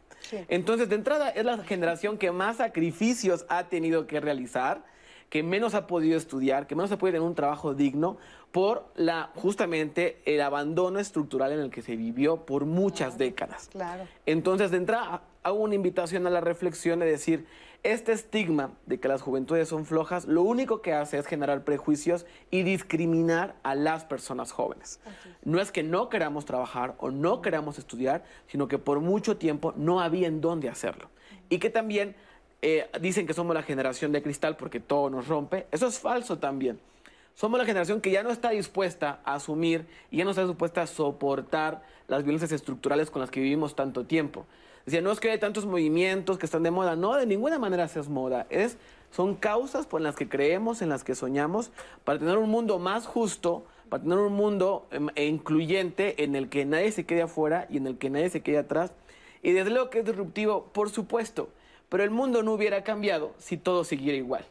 Entonces, de entrada, es la generación que más sacrificios ha tenido que realizar, que menos ha podido estudiar, que menos ha podido tener un trabajo digno por la, justamente el abandono estructural en el que se vivió por muchas décadas. Claro. Entonces, de entrada, hago una invitación a la reflexión de decir, este estigma de que las juventudes son flojas, lo único que hace es generar prejuicios y discriminar a las personas jóvenes. No es que no queramos trabajar o no queramos estudiar, sino que por mucho tiempo no había en dónde hacerlo. Y que también eh, dicen que somos la generación de cristal porque todo nos rompe. Eso es falso también. Somos la generación que ya no está dispuesta a asumir y ya no está dispuesta a soportar las violencias estructurales con las que vivimos tanto tiempo. Decía, no es que hay tantos movimientos que están de moda. No, de ninguna manera se es moda. Es, son causas por las que creemos, en las que soñamos, para tener un mundo más justo, para tener un mundo em, e incluyente en el que nadie se quede afuera y en el que nadie se quede atrás. Y desde luego que es disruptivo, por supuesto. Pero el mundo no hubiera cambiado si todo siguiera igual.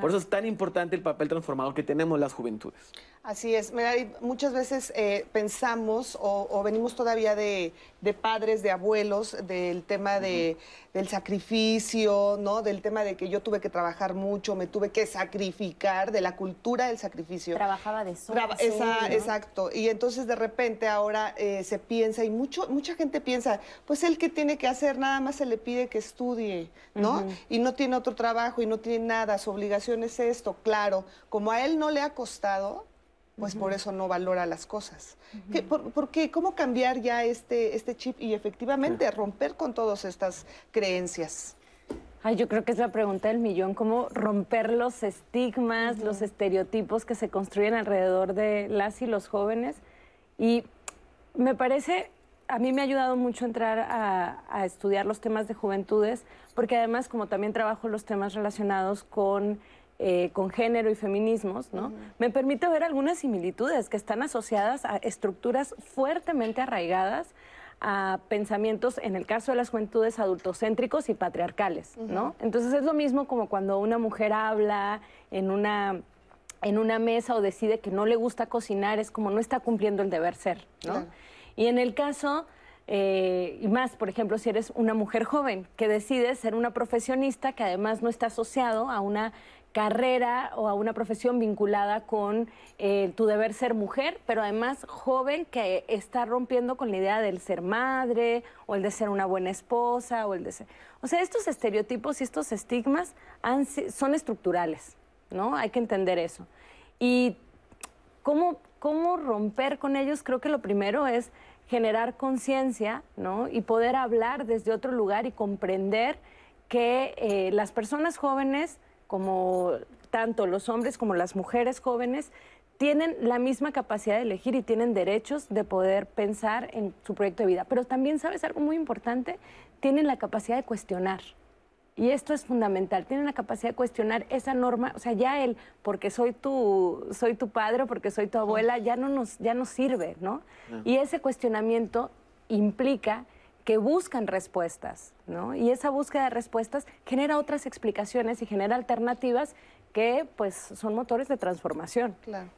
Por eso es tan importante el papel transformador que tenemos las juventudes. Así es, muchas veces eh, pensamos o, venimos todavía de, padres, de abuelos, del tema de, del sacrificio, ¿no? Del tema de que yo tuve que trabajar mucho, me tuve que sacrificar, de la cultura del sacrificio. Trabajaba de sol. Exacto. Y entonces de repente ahora eh, se piensa, y mucho, mucha gente piensa, pues él que tiene que hacer, nada más se le pide que estudie, ¿no? Y no tiene otro trabajo y no tiene nada, su obligación es esto. Claro, como a él no le ha costado, pues por eso no valora las cosas. por, qué? ¿Cómo cambiar ya este, este chip y efectivamente romper con todas estas creencias? Ay, yo creo que es la pregunta del millón, cómo romper los estigmas, los estereotipos que se construyen alrededor de las y los jóvenes. Y me parece, a mí me ha ayudado mucho entrar a, a estudiar los temas de juventudes, porque además como también trabajo los temas relacionados con eh, con género y feminismos, ¿no? Me permite ver algunas similitudes que están asociadas a estructuras fuertemente arraigadas a pensamientos, en el caso de las juventudes, adultocéntricos y patriarcales, ¿no? Entonces es lo mismo como cuando una mujer habla en una en una mesa o decide que no le gusta cocinar, es como no está cumpliendo el deber ser, ¿no? Y en el caso eh, y más, por ejemplo, si eres una mujer joven que decide ser una profesionista que además no está asociado a una carrera o a una profesión vinculada con eh, tu deber ser mujer, pero además joven que está rompiendo con la idea del ser madre o el de ser una buena esposa o el de ser... O sea, estos estereotipos y estos estigmas son estructurales, ¿no? Hay que entender eso. Y cómo, cómo romper con ellos, creo que lo primero es generar conciencia, ¿no? Y poder hablar desde otro lugar y comprender que eh, las personas jóvenes como tanto los hombres como las mujeres jóvenes tienen la misma capacidad de elegir y tienen derechos de poder pensar en su proyecto de vida. Pero también, ¿sabes algo muy importante? Tienen la capacidad de cuestionar. Y esto es fundamental, tienen la capacidad de cuestionar esa norma, o sea, ya el porque soy tu, soy tu padre o porque soy tu abuela, ya no nos, ya sirve, ¿no? Y ese cuestionamiento implica que buscan respuestas, ¿no? Y esa búsqueda de respuestas genera otras explicaciones y genera alternativas que pues son motores de transformación.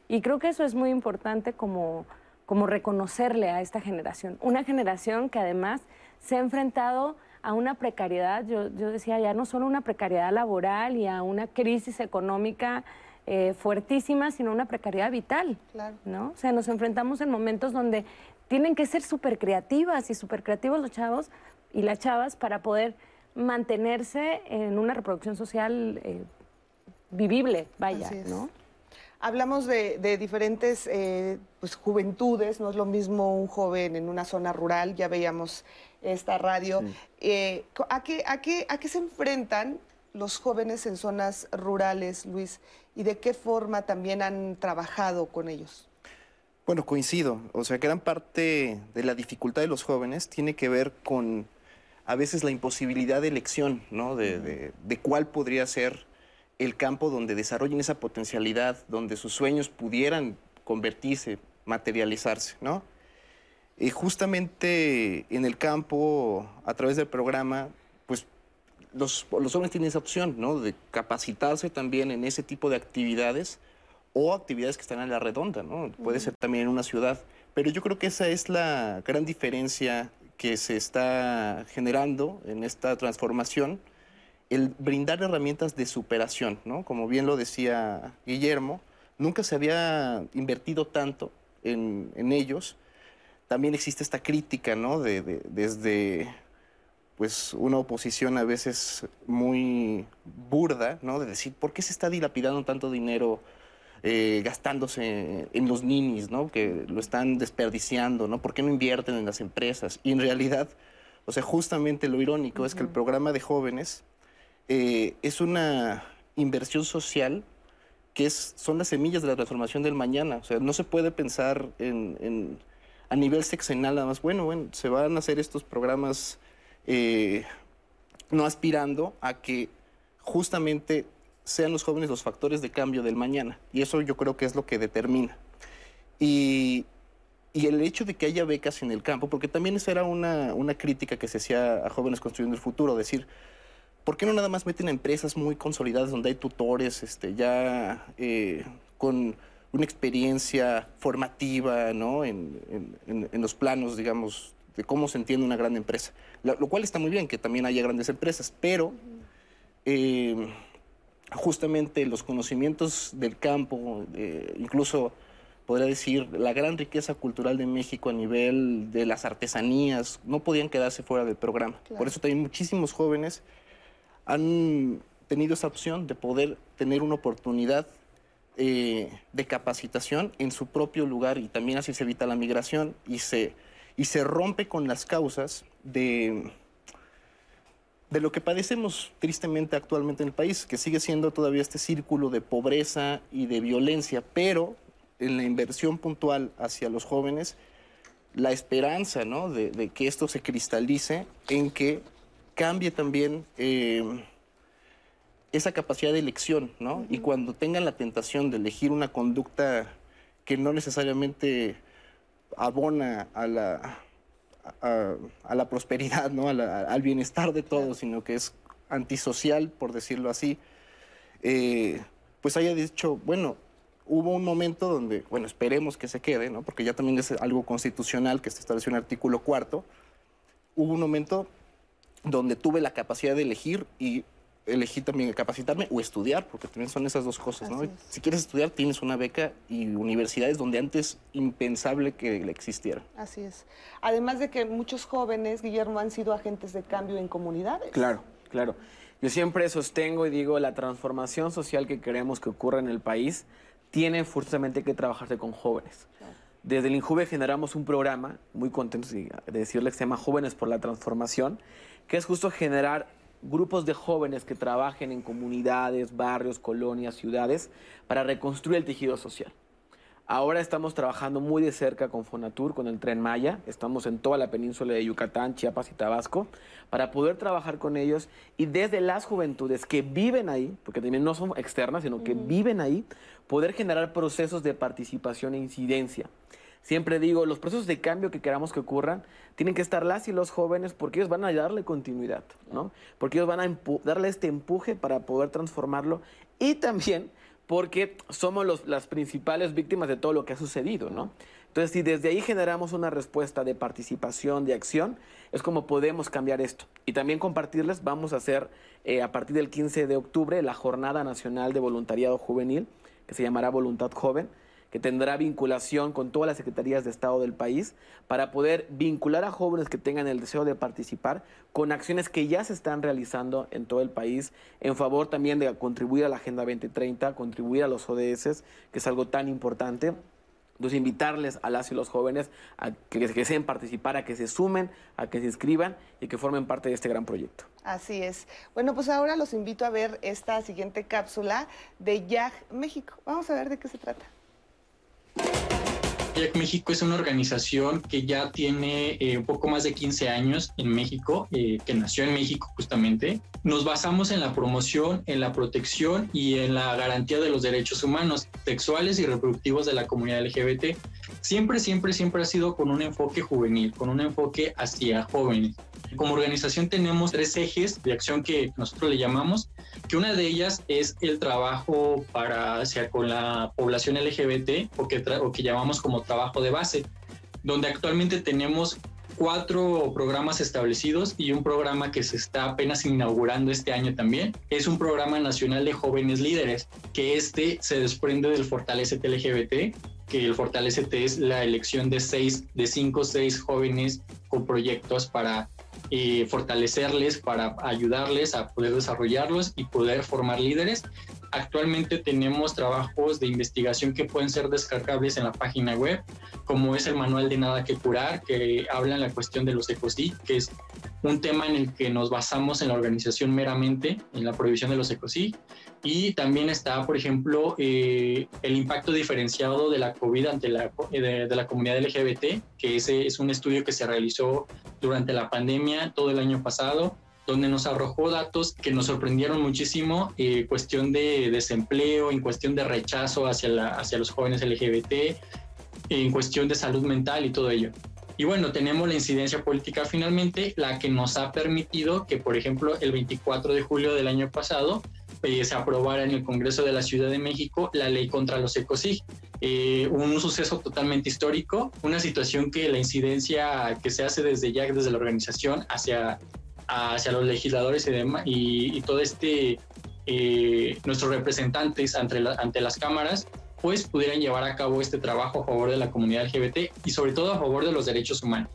Y creo que eso es muy importante como, como reconocerle a esta generación. Una generación que además se ha enfrentado a una precariedad, yo, yo decía ya no solo una precariedad laboral y a una crisis económica eh, fuertísima, sino una precariedad vital. ¿no? O sea, nos enfrentamos en momentos donde tienen que ser súper creativas y súper creativos los chavos y las chavas para poder mantenerse en una reproducción social eh, vivible, vaya, ¿no? Hablamos de, diferentes eh, pues, juventudes, no es lo mismo un joven en una zona rural, ya veíamos esta radio. Eh, ¿a, qué, a, qué, ¿A qué se enfrentan los jóvenes en zonas rurales, Luis? ¿Y de qué forma también han trabajado con ellos? Bueno, coincido. O sea, gran parte de la dificultad de los jóvenes tiene que ver con a veces la imposibilidad de elección, ¿no? De, cuál podría ser el campo donde desarrollen esa potencialidad, donde sus sueños pudieran convertirse, materializarse, ¿no? Y justamente en el campo, a través del programa, pues los, los jóvenes tienen esa opción, ¿no? De capacitarse también en ese tipo de actividades o actividades que están en la redonda, ¿no? Puede ser también en una ciudad. Pero yo creo que esa es la gran diferencia que se está generando en esta transformación, el brindar herramientas de superación, ¿no? Como bien lo decía Guillermo, nunca se había invertido tanto en, ellos. También existe esta crítica, ¿no? De, desde pues una oposición a veces muy burda, ¿no? De decir, ¿por qué se está dilapidando tanto dinero eh, gastándose en los ninis, ¿no? Que lo están desperdiciando, ¿no? ¿Por qué no invierten en las empresas? Y en realidad, o sea, justamente lo irónico es que el programa de jóvenes eh, es una inversión social que es, son las semillas de la transformación del mañana. O sea, no se puede pensar en, a nivel sexenal nada más. Bueno, bueno, se van a hacer estos programas eh, no aspirando a que justamente sean los jóvenes los factores de cambio del mañana. Y eso yo creo que es lo que determina. Y, y el hecho de que haya becas en el campo, porque también esa era una, una crítica que se hacía a jóvenes construyendo el futuro, decir, ¿por qué no nada más meten a empresas muy consolidadas donde hay tutores este, ya eh, con una experiencia formativa ¿no? en, en, los planos, digamos, de cómo se entiende una gran empresa? Lo, cual está muy bien que también haya grandes empresas, pero eh, justamente los conocimientos del campo, incluso podría decir, la gran riqueza cultural de México a nivel de las artesanías, no podían quedarse fuera del programa. Por eso también muchísimos jóvenes han tenido esa opción de poder tener una oportunidad eh, de capacitación en su propio lugar y también así se evita la migración y se, y se rompe con las causas de, de lo que padecemos tristemente actualmente en el país, que sigue siendo todavía este círculo de pobreza y de violencia, pero en la inversión puntual hacia los jóvenes, la esperanza ¿no? de, que esto se cristalice en que cambie también eh, esa capacidad de elección, ¿no? Y cuando tengan la tentación de elegir una conducta que no necesariamente abona a la, a, la prosperidad, ¿no? al bienestar de todos, sino que es antisocial, por decirlo así, eh, pues haya dicho, bueno, hubo un momento donde, bueno, esperemos que se quede, ¿no? porque ya también es algo constitucional que se estableció en el artículo cuarto, hubo un momento donde tuve la capacidad de elegir y elegí también capacitarme o estudiar, porque también son esas dos cosas, ¿no? Si quieres estudiar, tienes una beca y universidades donde antes impensable que la existiera. Así es. Además de que muchos jóvenes, Guillermo, han sido agentes de cambio en comunidades. Claro, claro. Yo siempre sostengo y digo, la transformación social que queremos que ocurra en el país tiene forzosamente que trabajarse con jóvenes. Desde el INJUVE generamos un programa, muy contentos de decirle, que se llama Jóvenes por la Transformación, que es justo generar grupos de jóvenes que trabajen en comunidades, barrios, colonias, ciudades, para reconstruir el tejido social. Ahora estamos trabajando muy de cerca con Fonatur, con el Tren Maya. Estamos en toda la península de Yucatán, Chiapas y Tabasco para poder trabajar con ellos y desde las juventudes que viven ahí, porque también no son externas, sino que viven ahí, poder generar procesos de participación e incidencia. Siempre digo, los procesos de cambio que queramos que ocurran tienen que estar las y los jóvenes porque ellos van a darle continuidad, ¿no? Porque ellos van a darle este empuje para poder transformarlo y también porque somos las principales víctimas de todo lo que ha sucedido, ¿no? Entonces, si desde ahí generamos una respuesta de participación, de acción, es como podemos cambiar esto. Y también compartirles, vamos a hacer eh, a partir del 15 de octubre la Jornada Nacional de Voluntariado Juvenil, que se llamará Voluntad Joven, que tendrá vinculación con todas las secretarías de Estado del país para poder vincular a jóvenes que tengan el deseo de participar con acciones que ya se están realizando en todo el país en favor también de contribuir a la Agenda 2030, contribuir a los ODS, que es algo tan importante. Entonces, invitarles a las y los jóvenes a que, que deseen participar, a que se sumen, a que se inscriban y que formen parte de este gran proyecto. Así es. Bueno, pues ahora los invito a ver esta siguiente cápsula de YAG México. Vamos a ver de qué se trata. YAC México es una organización que ya tiene eh, un poco más de 15 años en México, eh, que nació en México justamente. Nos basamos en la promoción, en la protección y en la garantía de los derechos humanos sexuales y reproductivos de la comunidad LGBT. Siempre, siempre, siempre ha sido con un enfoque juvenil, con un enfoque hacia jóvenes. Como organización tenemos tres ejes de acción que nosotros le llamamos, que una de ellas es el trabajo para con la población LGBT o que, o que llamamos como trabajo de base, donde actualmente tenemos cuatro programas establecidos y un programa que se está apenas inaugurando este año también. Es un programa nacional de jóvenes líderes, que este se desprende del Fortalecete LGBT, que el Fortalecete es la elección de seis, de cinco o seis jóvenes con proyectos para eh, fortalecerles, para ayudarles a poder desarrollarlos y poder formar líderes. Actualmente tenemos trabajos de investigación que pueden ser descargables en la página web, como es el manual de Nada que Curar, que habla en la cuestión de los ecosí, que es un tema en el que nos basamos en la organización meramente, en la prohibición de los ecosí. Y también está, por ejemplo, eh, el impacto diferenciado de la COVID ante la, de, de la comunidad LGBT, que ese es un estudio que se realizó durante la pandemia todo el año pasado, donde nos arrojó datos que nos sorprendieron muchísimo, eh, cuestión de desempleo, en cuestión de rechazo hacia, la, hacia los jóvenes LGBT, en cuestión de salud mental y todo ello. Y bueno, tenemos la incidencia política finalmente, la que nos ha permitido que, por ejemplo, el 24 de julio del año pasado eh, se aprobara en el Congreso de la Ciudad de México la ley contra los ecosig. Eh, un suceso totalmente histórico, una situación que la incidencia que se hace desde ya, desde la organización hacia, hacia los legisladores y, demás, y, todo este, eh, nuestros representantes ante, ante las cámaras, pues pudieran llevar a cabo este trabajo a favor de la comunidad LGBT y sobre todo a favor de los derechos humanos.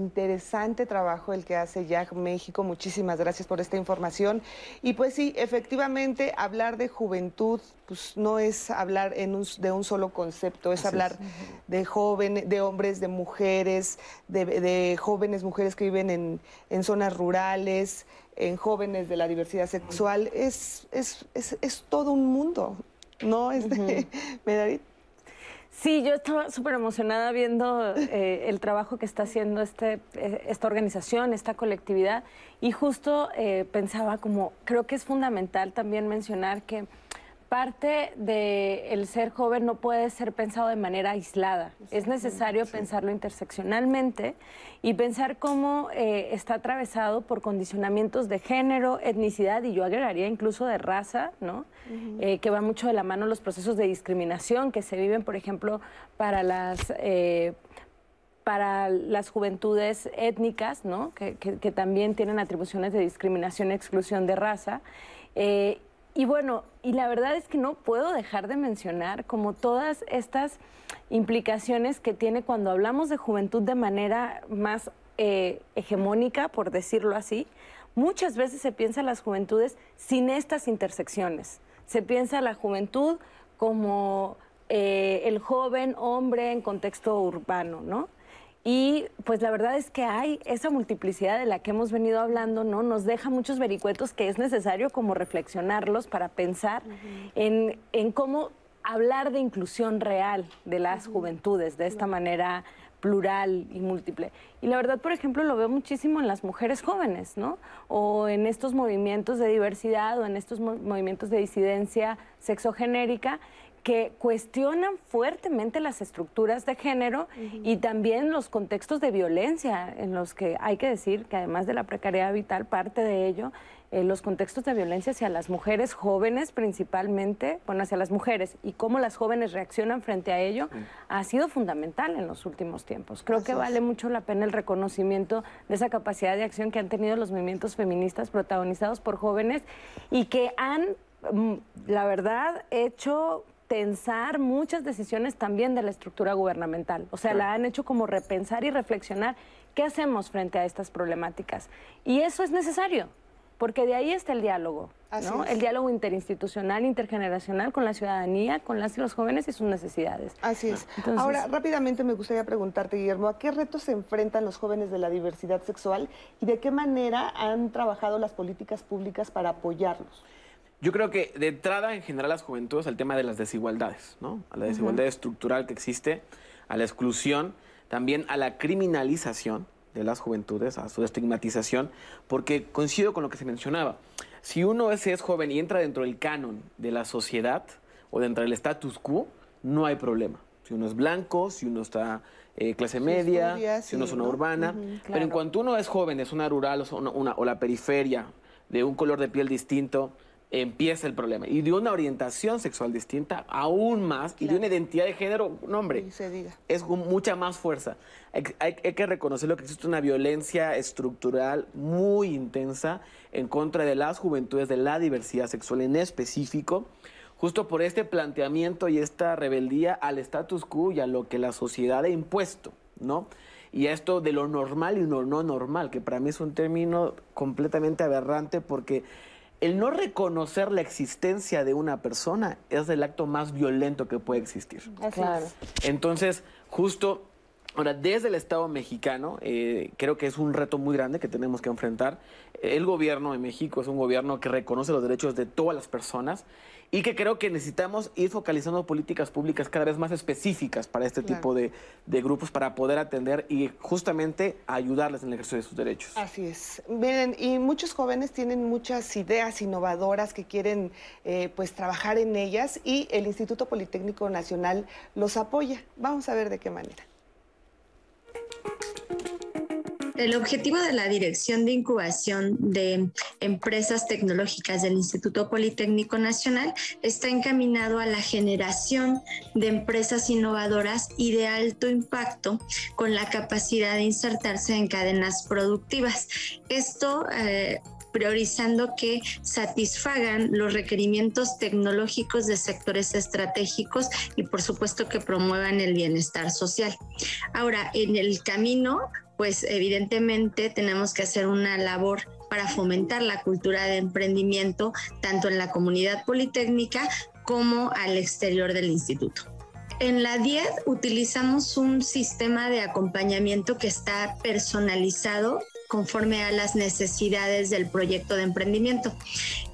Interesante trabajo el que hace YAG México. Muchísimas gracias por esta información. Y pues sí, efectivamente, hablar de juventud pues no es hablar en de un solo concepto, es hablar de jóvenes, de hombres, de mujeres, de, jóvenes, mujeres que viven en, en, zonas rurales, en jóvenes de la diversidad sexual. Es, es, es, todo un mundo, ¿no? Este, Sí, yo estaba súper emocionada viendo eh, el trabajo que está haciendo este, eh, esta organización, esta colectividad, y justo eh, pensaba como, creo que es fundamental también mencionar que parte del ser joven no puede ser pensado de manera aislada. Es necesario pensarlo interseccionalmente y pensar cómo eh, está atravesado por condicionamientos de género, etnicidad y yo agregaría incluso de raza, ¿no? Eh, que va mucho de la mano los procesos de discriminación que se viven, por ejemplo, para las... Eh, para las juventudes étnicas, ¿no? que, que, también tienen atribuciones de discriminación y exclusión de raza. Y bueno, y la verdad es que no puedo dejar de mencionar como todas estas implicaciones que tiene cuando hablamos de juventud de manera más eh, hegemónica, por decirlo así. Muchas veces se piensa las juventudes sin estas intersecciones. Se piensa la juventud como eh, el joven hombre en contexto urbano, ¿no? Y pues la verdad es que hay esa multiplicidad de la que hemos venido hablando, ¿no? Nos deja muchos vericuetos que es necesario como reflexionarlos para pensar en, cómo hablar de inclusión real de las juventudes de esta manera plural y múltiple. Y la verdad, por ejemplo, lo veo muchísimo en las mujeres jóvenes, ¿no? O en estos movimientos de diversidad o en estos movimientos de disidencia sexogenérica que cuestionan fuertemente las estructuras de género y también los contextos de violencia en los que hay que decir que además de la precariedad vital, parte de ello, eh, los contextos de violencia hacia las mujeres jóvenes principalmente, bueno, hacia las mujeres y cómo las jóvenes reaccionan frente a ello, ha sido fundamental en los últimos tiempos. Creo que vale mucho la pena el reconocimiento de esa capacidad de acción que han tenido los movimientos feministas protagonizados por jóvenes y que han, mm, la verdad, hecho tensar muchas decisiones también de la estructura gubernamental. O sea, la han hecho como repensar y reflexionar qué hacemos frente a estas problemáticas. Y eso es necesario, porque de ahí está el diálogo, ¿no? El diálogo interinstitucional, intergeneracional con la ciudadanía, con las y los jóvenes y sus necesidades. Así es. Ahora, rápidamente me gustaría preguntarte, Guillermo, ¿a qué retos se enfrentan los jóvenes de la diversidad sexual y de qué manera han trabajado las políticas públicas para apoyarlos? Yo creo que de entrada, en general, las juventudes, el tema de las desigualdades, ¿no? A la desigualdad estructural que existe, a la exclusión, también a la criminalización de las juventudes, a su estigmatización, porque coincido con lo que se mencionaba. Si uno es, es joven y entra dentro del canon de la sociedad o dentro del status quo, no hay problema. Si uno es blanco, si uno está eh, clase media, si uno es una urbana. Pero en cuanto uno es joven, es una rural o, una, o la periferia, de un color de piel distinto, empieza el problema. Y de una orientación sexual distinta, aún más, y de una identidad de género, no hombre, es con mucha más fuerza. Hay, que reconocerlo que existe una violencia estructural muy intensa en contra de las juventudes, de la diversidad sexual en específico, justo por este planteamiento y esta rebeldía al status quo y a lo que la sociedad ha impuesto, ¿no? y a esto de lo normal y lo no normal, que para mí es un término completamente aberrante porque el no reconocer la existencia de una persona es el acto más violento que puede existir. Claro. Entonces, justo Ahora, desde el Estado mexicano, eh, creo que es un reto muy grande que tenemos que enfrentar. El gobierno de México es un gobierno que reconoce los derechos de todas las personas y que creo que necesitamos ir focalizando políticas públicas cada vez más específicas para este tipo de, grupos para poder atender y justamente ayudarles en el ejercicio de sus derechos. Así es. Miren, y muchos jóvenes tienen muchas ideas innovadoras que quieren eh, pues trabajar en ellas y el Instituto Politécnico Nacional los apoya. Vamos a ver de qué manera. El objetivo de la Dirección de Incubación de Empresas Tecnológicas del Instituto Politécnico Nacional está encaminado a la generación de empresas innovadoras y de alto impacto con la capacidad de insertarse en cadenas productivas. Esto eh, priorizando que satisfagan los requerimientos tecnológicos de sectores estratégicos y por supuesto que promuevan el bienestar social. Ahora, en el camino, pues evidentemente tenemos que hacer una labor para fomentar la cultura de emprendimiento tanto en la comunidad politécnica como al exterior del instituto. En la DIED utilizamos un sistema de acompañamiento que está personalizado conforme a las necesidades del proyecto de emprendimiento.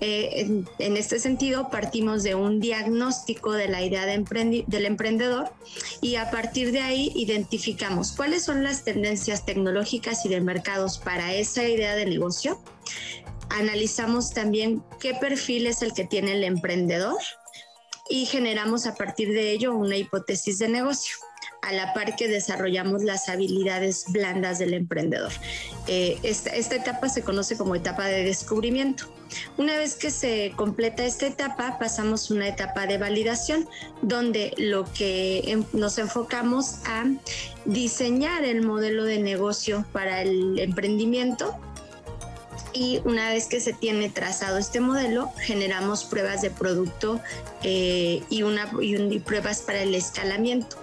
Eh, en, este sentido, partimos de un diagnóstico de la idea del emprendedor y a partir de ahí identificamos cuáles son las tendencias tecnológicas y de mercados para esa idea de negocio. Analizamos también qué perfil es el que tiene el emprendedor y generamos a partir de ello una hipótesis de negocio a la par que desarrollamos las habilidades blandas del emprendedor. Eh, esta, etapa se conoce como etapa de descubrimiento. Una vez que se completa esta etapa, pasamos a una etapa de validación, donde lo que em, nos enfocamos a diseñar el modelo de negocio para el emprendimiento y una vez que se tiene trazado este modelo, generamos pruebas de producto eh, y, pruebas para el escalamiento.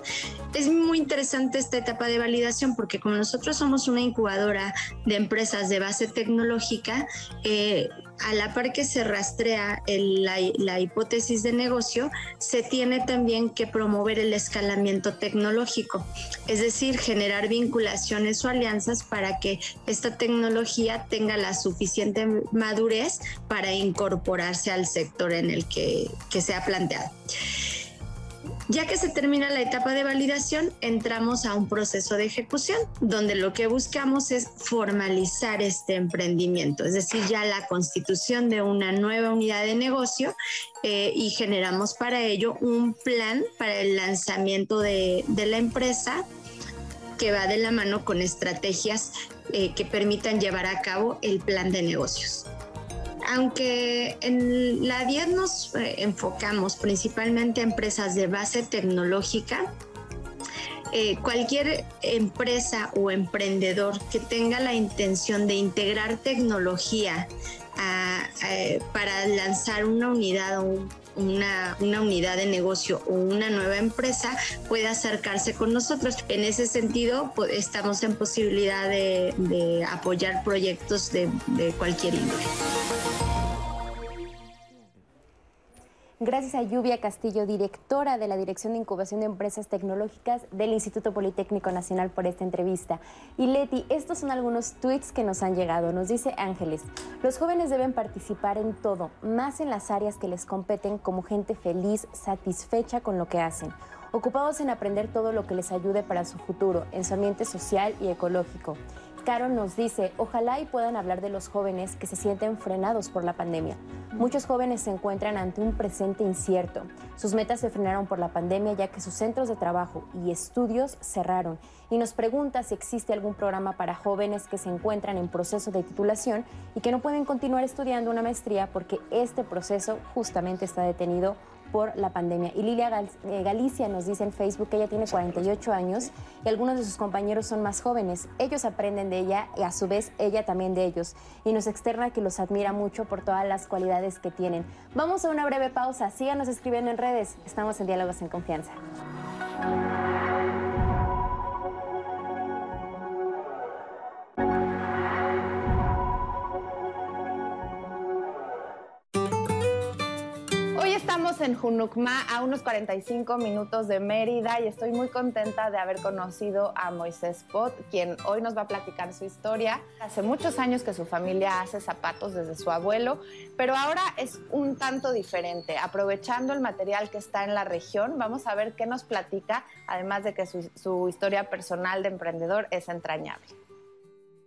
Es muy interesante esta etapa de validación porque como nosotros somos una incubadora de empresas de base tecnológica, eh, a la par que se rastrea la, hipótesis de negocio, se tiene también que promover el escalamiento tecnológico, es decir, generar vinculaciones o alianzas para que esta tecnología tenga la suficiente madurez para incorporarse al sector en el que, que se ha planteado. Ya que se termina la etapa de validación, entramos a un proceso de ejecución, donde lo que buscamos es formalizar este emprendimiento, es decir, ya la constitución de una nueva unidad de negocio eh, y generamos para ello un plan para el lanzamiento de, la empresa que va de la mano con estrategias eh, que permitan llevar a cabo el plan de negocios aunque en la 10 nos eh, enfocamos principalmente a empresas de base tecnológica, eh, cualquier empresa o emprendedor que tenga la intención de integrar tecnología eh, para lanzar una unidad o una, unidad de negocio o una nueva empresa puede acercarse con nosotros. En ese sentido, pues, estamos en posibilidad de, apoyar proyectos de, de cualquier índole. Gracias a Lluvia Castillo, directora de la Dirección de Incubación de Empresas Tecnológicas del Instituto Politécnico Nacional por esta entrevista. Y Leti, estos son algunos tweets que nos han llegado. Nos dice Ángeles, los jóvenes deben participar en todo, más en las áreas que les competen como gente feliz, satisfecha con lo que hacen, ocupados en aprender todo lo que les ayude para su futuro, en su ambiente social y ecológico. Carol nos dice, ojalá y puedan hablar de los jóvenes que se sienten frenados por la pandemia. Muchos jóvenes se encuentran ante un presente incierto. Sus metas se frenaron por la pandemia ya que sus centros de trabajo y estudios cerraron. Y nos pregunta si existe algún programa para jóvenes que se encuentran en proceso de titulación y que no pueden continuar estudiando una maestría porque este proceso justamente está detenido por la pandemia. Y Lilia eh, Galicia nos dice en Facebook que ella tiene 48 años y algunos de sus compañeros son más jóvenes. Ellos aprenden de ella y a su vez ella también de ellos. Y nos externa que los admira mucho por todas las cualidades que tienen. Vamos a una breve pausa. Síganos escribiendo en redes. Estamos en Diálogos en Confianza. Estamos en Junucma, a unos 45 minutos de Mérida, y estoy muy contenta de haber conocido a Moisés Pot, quien hoy nos va a platicar su historia. Hace muchos años que su familia hace zapatos desde su abuelo, pero ahora es un tanto diferente. Aprovechando el material que está en la región, vamos a ver qué nos platica, además de que su, historia personal de emprendedor es entrañable.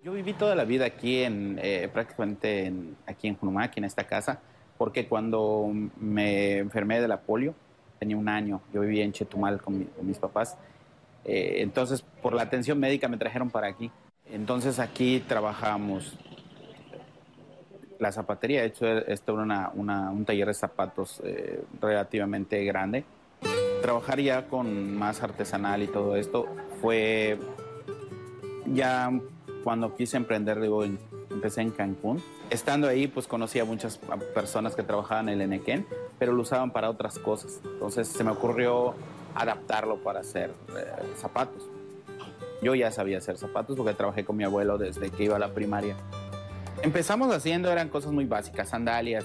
Yo viví toda la vida aquí, en, eh, prácticamente aquí en Junucma, aquí en esta casa porque cuando me enfermé de la polio, tenía un año, yo vivía en Chetumal con, mis papás, eh, entonces por la atención médica me trajeron para aquí. Entonces aquí trabajamos la zapatería, de hecho esto era un taller de zapatos eh, relativamente grande. Trabajar ya con más artesanal y todo esto fue ya cuando quise emprender, digo, empecé en Cancún estando ahí, pues conocí a muchas personas que trabajaban en el Enequén, pero lo usaban para otras cosas. Entonces se me ocurrió adaptarlo para hacer eh, zapatos. Yo ya sabía hacer zapatos porque trabajé con mi abuelo desde que iba a la primaria. Empezamos haciendo, eran cosas muy básicas, sandalias,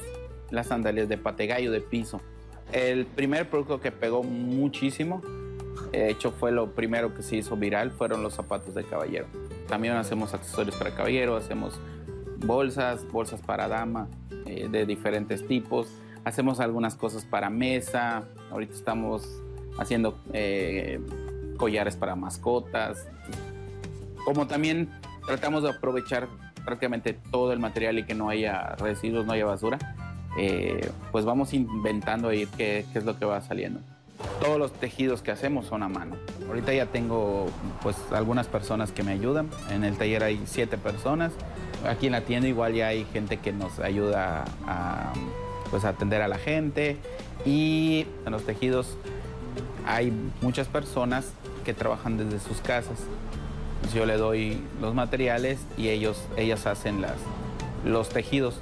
las sandalias de pategallo de piso. El primer producto que pegó muchísimo, de hecho fue lo primero que se hizo viral, fueron los zapatos de caballero. También hacemos accesorios para caballero, hacemos bolsas, bolsas para dama eh, de diferentes tipos. Hacemos algunas cosas para mesa. Ahorita estamos haciendo eh, collares para mascotas. Como también tratamos de aprovechar prácticamente todo el material y que no haya residuos, no haya basura, eh, pues vamos inventando ahí qué, qué es lo que va saliendo todos los tejidos que hacemos son a mano. Ahorita ya tengo pues algunas personas que me ayudan. En el taller hay siete personas Aquí en la tienda igual ya hay gente que nos ayuda a, pues, atender a la gente y en los tejidos hay muchas personas que trabajan desde sus casas. Yo le doy los materiales y ellos, ellas hacen las, los tejidos.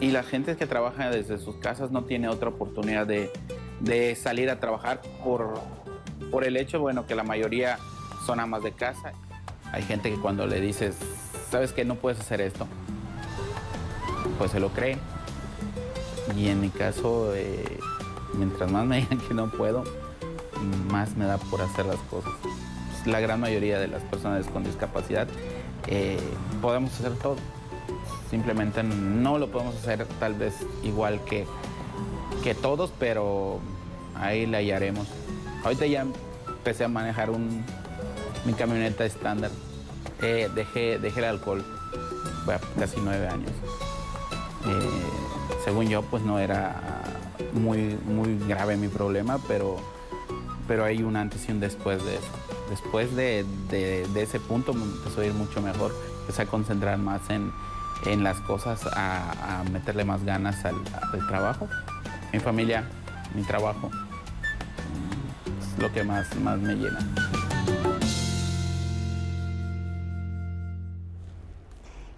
Y la gente que trabaja desde sus casas no tiene otra oportunidad de, de salir a trabajar por, por el hecho, bueno, que la mayoría son amas de casa. Hay gente que cuando le dices, ¿sabes que no puedes hacer esto? Pues se lo cree. Y en mi caso, eh, mientras más me digan que no puedo, más me da por hacer las cosas. La gran mayoría de las personas con discapacidad eh, podemos hacer todo. Simplemente no lo podemos hacer tal vez igual que, que todos, pero ahí la hallaremos. Ahorita ya empecé a manejar un, mi camioneta estándar dejé, dejé el alcohol casi nueve años. Eh, según yo, pues no era muy, muy grave mi problema, pero, pero hay un antes y un después de eso. Después de, ese punto me empezó a ir mucho mejor, empecé a concentrar más en, las cosas, a, meterle más ganas al, trabajo. Mi familia, mi trabajo, es lo que más, más me llena.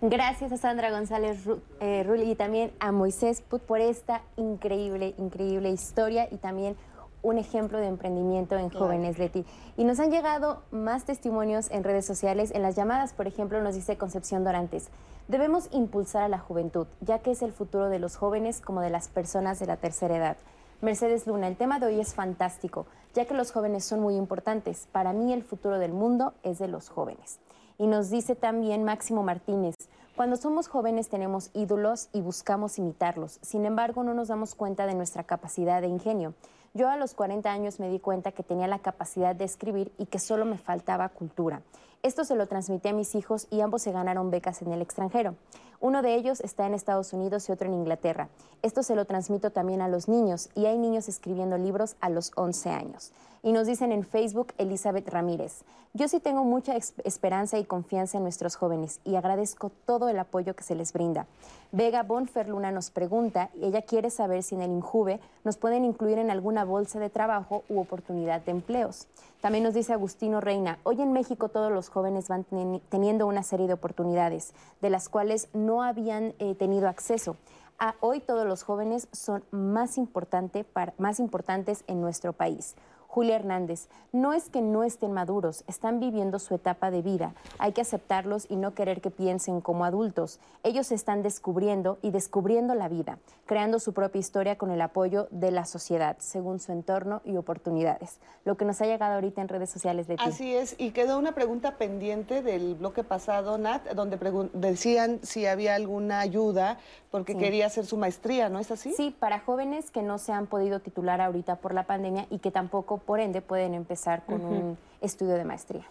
Gracias a Sandra González eh, Rulli y también a Moisés Put por esta increíble, increíble historia y también un ejemplo de emprendimiento en jóvenes, Leti. Y nos han llegado más testimonios en redes sociales. En las llamadas, por ejemplo, nos dice Concepción Dorantes, debemos impulsar a la juventud, ya que es el futuro de los jóvenes como de las personas de la tercera edad. Mercedes Luna, el tema de hoy es fantástico, ya que los jóvenes son muy importantes. Para mí el futuro del mundo es de los jóvenes. Y nos dice también Máximo Martínez, cuando somos jóvenes tenemos ídolos y buscamos imitarlos, sin embargo no nos damos cuenta de nuestra capacidad de ingenio. Yo a los 40 años me di cuenta que tenía la capacidad de escribir y que solo me faltaba cultura. Esto se lo transmití a mis hijos y ambos se ganaron becas en el extranjero. Uno de ellos está en Estados Unidos y otro en Inglaterra. Esto se lo transmito también a los niños y hay niños escribiendo libros a los 11 años. Y nos dicen en Facebook Elizabeth Ramírez, yo sí tengo mucha esperanza y confianza en nuestros jóvenes y agradezco todo el apoyo que se les brinda. Vega Bonferluna nos pregunta, y ella quiere saber si en el INJUVE nos pueden incluir en alguna bolsa de trabajo u oportunidad de empleos. También nos dice Agustino Reina, hoy en México todos los jóvenes van teniendo una serie de oportunidades, de las cuales no habían eh, tenido acceso. A hoy todos los jóvenes son más, importante más importantes en nuestro país. Julia Hernández, no es que no estén maduros, están viviendo su etapa de vida. Hay que aceptarlos y no querer que piensen como adultos. Ellos están descubriendo y descubriendo la vida, creando su propia historia con el apoyo de la sociedad, según su entorno y oportunidades. Lo que nos ha llegado ahorita en redes sociales de ti. Así es, y quedó una pregunta pendiente del bloque pasado, Nat, donde decían si había alguna ayuda porque quería hacer su maestría, ¿no es así? Sí, para jóvenes que no se han podido titular ahorita por la pandemia y que tampoco por ende pueden empezar con un estudio de maestría.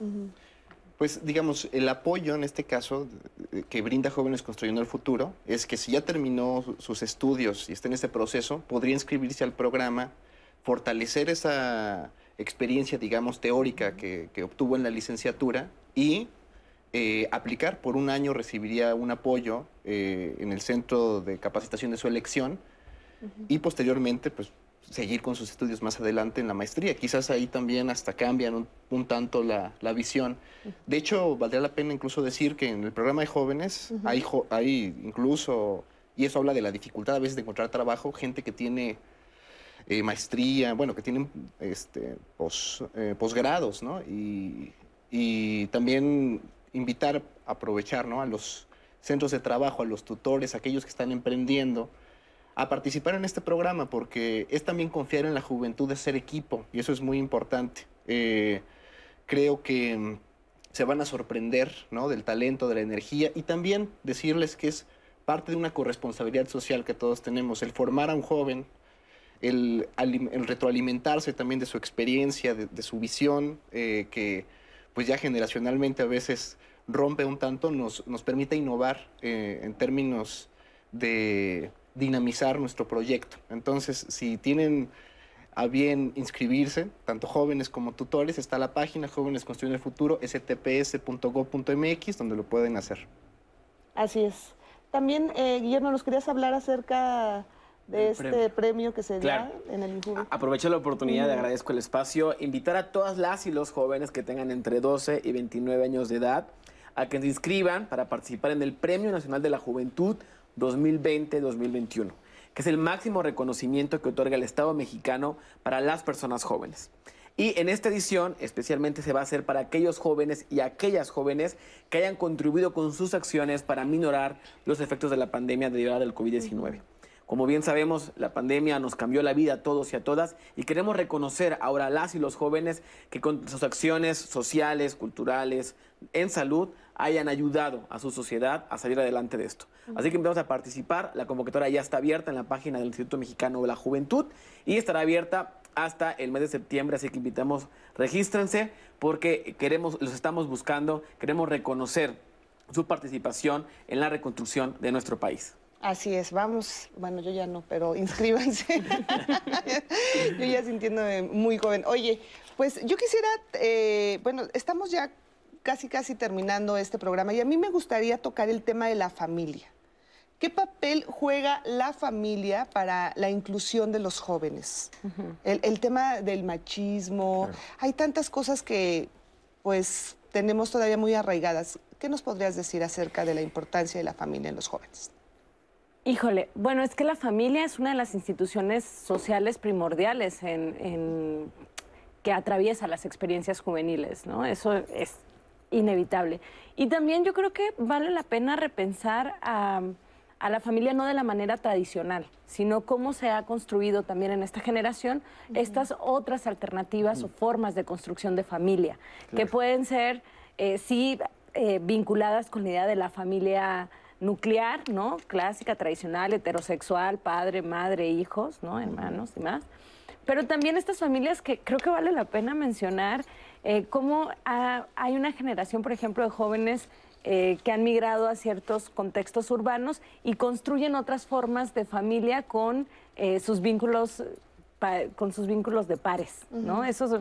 Pues digamos, el apoyo en este caso que brinda Jóvenes Construyendo el Futuro es que si ya terminó sus estudios y está en ese proceso, podría inscribirse al programa, fortalecer esa experiencia, digamos, teórica que, obtuvo en la licenciatura y eh, aplicar. Por un año recibiría un apoyo eh, en el centro de capacitación de su elección y posteriormente, pues seguir con sus estudios más adelante en la maestría. Quizás ahí también hasta cambian un, tanto la, visión. De hecho, valdría la pena incluso decir que en el programa de jóvenes hay, hay incluso, y eso habla de la dificultad a veces de encontrar trabajo, gente que tiene eh, maestría, bueno, que tienen este, eh, posgrados, ¿no? Y, y, también invitar, aprovechar, ¿no? A los centros de trabajo, a los tutores, aquellos que están emprendiendo, a participar en este programa porque es también confiar en la juventud de ser equipo y eso es muy importante. Eh, creo que mm, se van a sorprender ¿no? del talento, de la energía y también decirles que es parte de una corresponsabilidad social que todos tenemos, el formar a un joven, el, retroalimentarse también de su experiencia, de, su visión, eh, que pues ya generacionalmente a veces rompe un tanto, nos, nos permite innovar eh, en términos de dinamizar nuestro proyecto. Entonces, si tienen a bien inscribirse, tanto jóvenes como tutores, está la página Jóvenes Construyendo el Futuro, stps.gov.mx, donde lo pueden hacer. Así es. También, eh, Guillermo, nos querías hablar acerca de este premio. que se da en el INJUVE. Aprovecho la oportunidad, de agradezco el espacio, invitar a todas las y los jóvenes que tengan entre 12 y 29 años de edad a que se inscriban para participar en el Premio Nacional de la Juventud 2020-2021, que es el máximo reconocimiento que otorga el Estado mexicano para las personas jóvenes. Y en esta edición especialmente se va a hacer para aquellos jóvenes y aquellas jóvenes que hayan contribuido con sus acciones para minorar los efectos de la pandemia derivada del COVID-19. Como bien sabemos, la pandemia nos cambió la vida a todos y a todas y queremos reconocer ahora a las y los jóvenes que con sus acciones sociales, culturales, en salud, hayan ayudado a su sociedad a salir adelante de esto. Así que empezamos a participar. La convocatoria ya está abierta en la página del Instituto Mexicano de la Juventud y estará abierta hasta el mes de septiembre, así que invitamos, regístrense porque queremos, los estamos buscando, queremos reconocer su participación en la reconstrucción de nuestro país. Así es, vamos, bueno, yo ya no, pero inscríbanse. yo ya sintiéndome muy joven. Oye, pues yo quisiera, eh, bueno, estamos ya casi, casi terminando este programa y a mí me gustaría tocar el tema de la familia. ¿Qué papel juega la familia para la inclusión de los jóvenes? el, tema del machismo, hay tantas cosas que pues tenemos todavía muy arraigadas. ¿Qué nos podrías decir acerca de la importancia de la familia en los jóvenes? Híjole, bueno, es que la familia es una de las instituciones sociales primordiales en, que atraviesa las experiencias juveniles, ¿no? Eso es inevitable. Y también yo creo que vale la pena repensar a, la familia no de la manera tradicional, sino cómo se ha construido también en esta generación estas otras alternativas o formas de construcción de familia, que pueden ser, eh, sí, eh, vinculadas con la idea de la familia nuclear, ¿no? Clásica, tradicional, heterosexual, padre, madre, hijos, ¿no? Hermanos y más. Pero también estas familias que creo que vale la pena mencionar eh, cómo hay una generación, por ejemplo, de jóvenes eh, que han migrado a ciertos contextos urbanos y construyen otras formas de familia con eh, sus vínculos con sus vínculos de pares, ¿no? Eso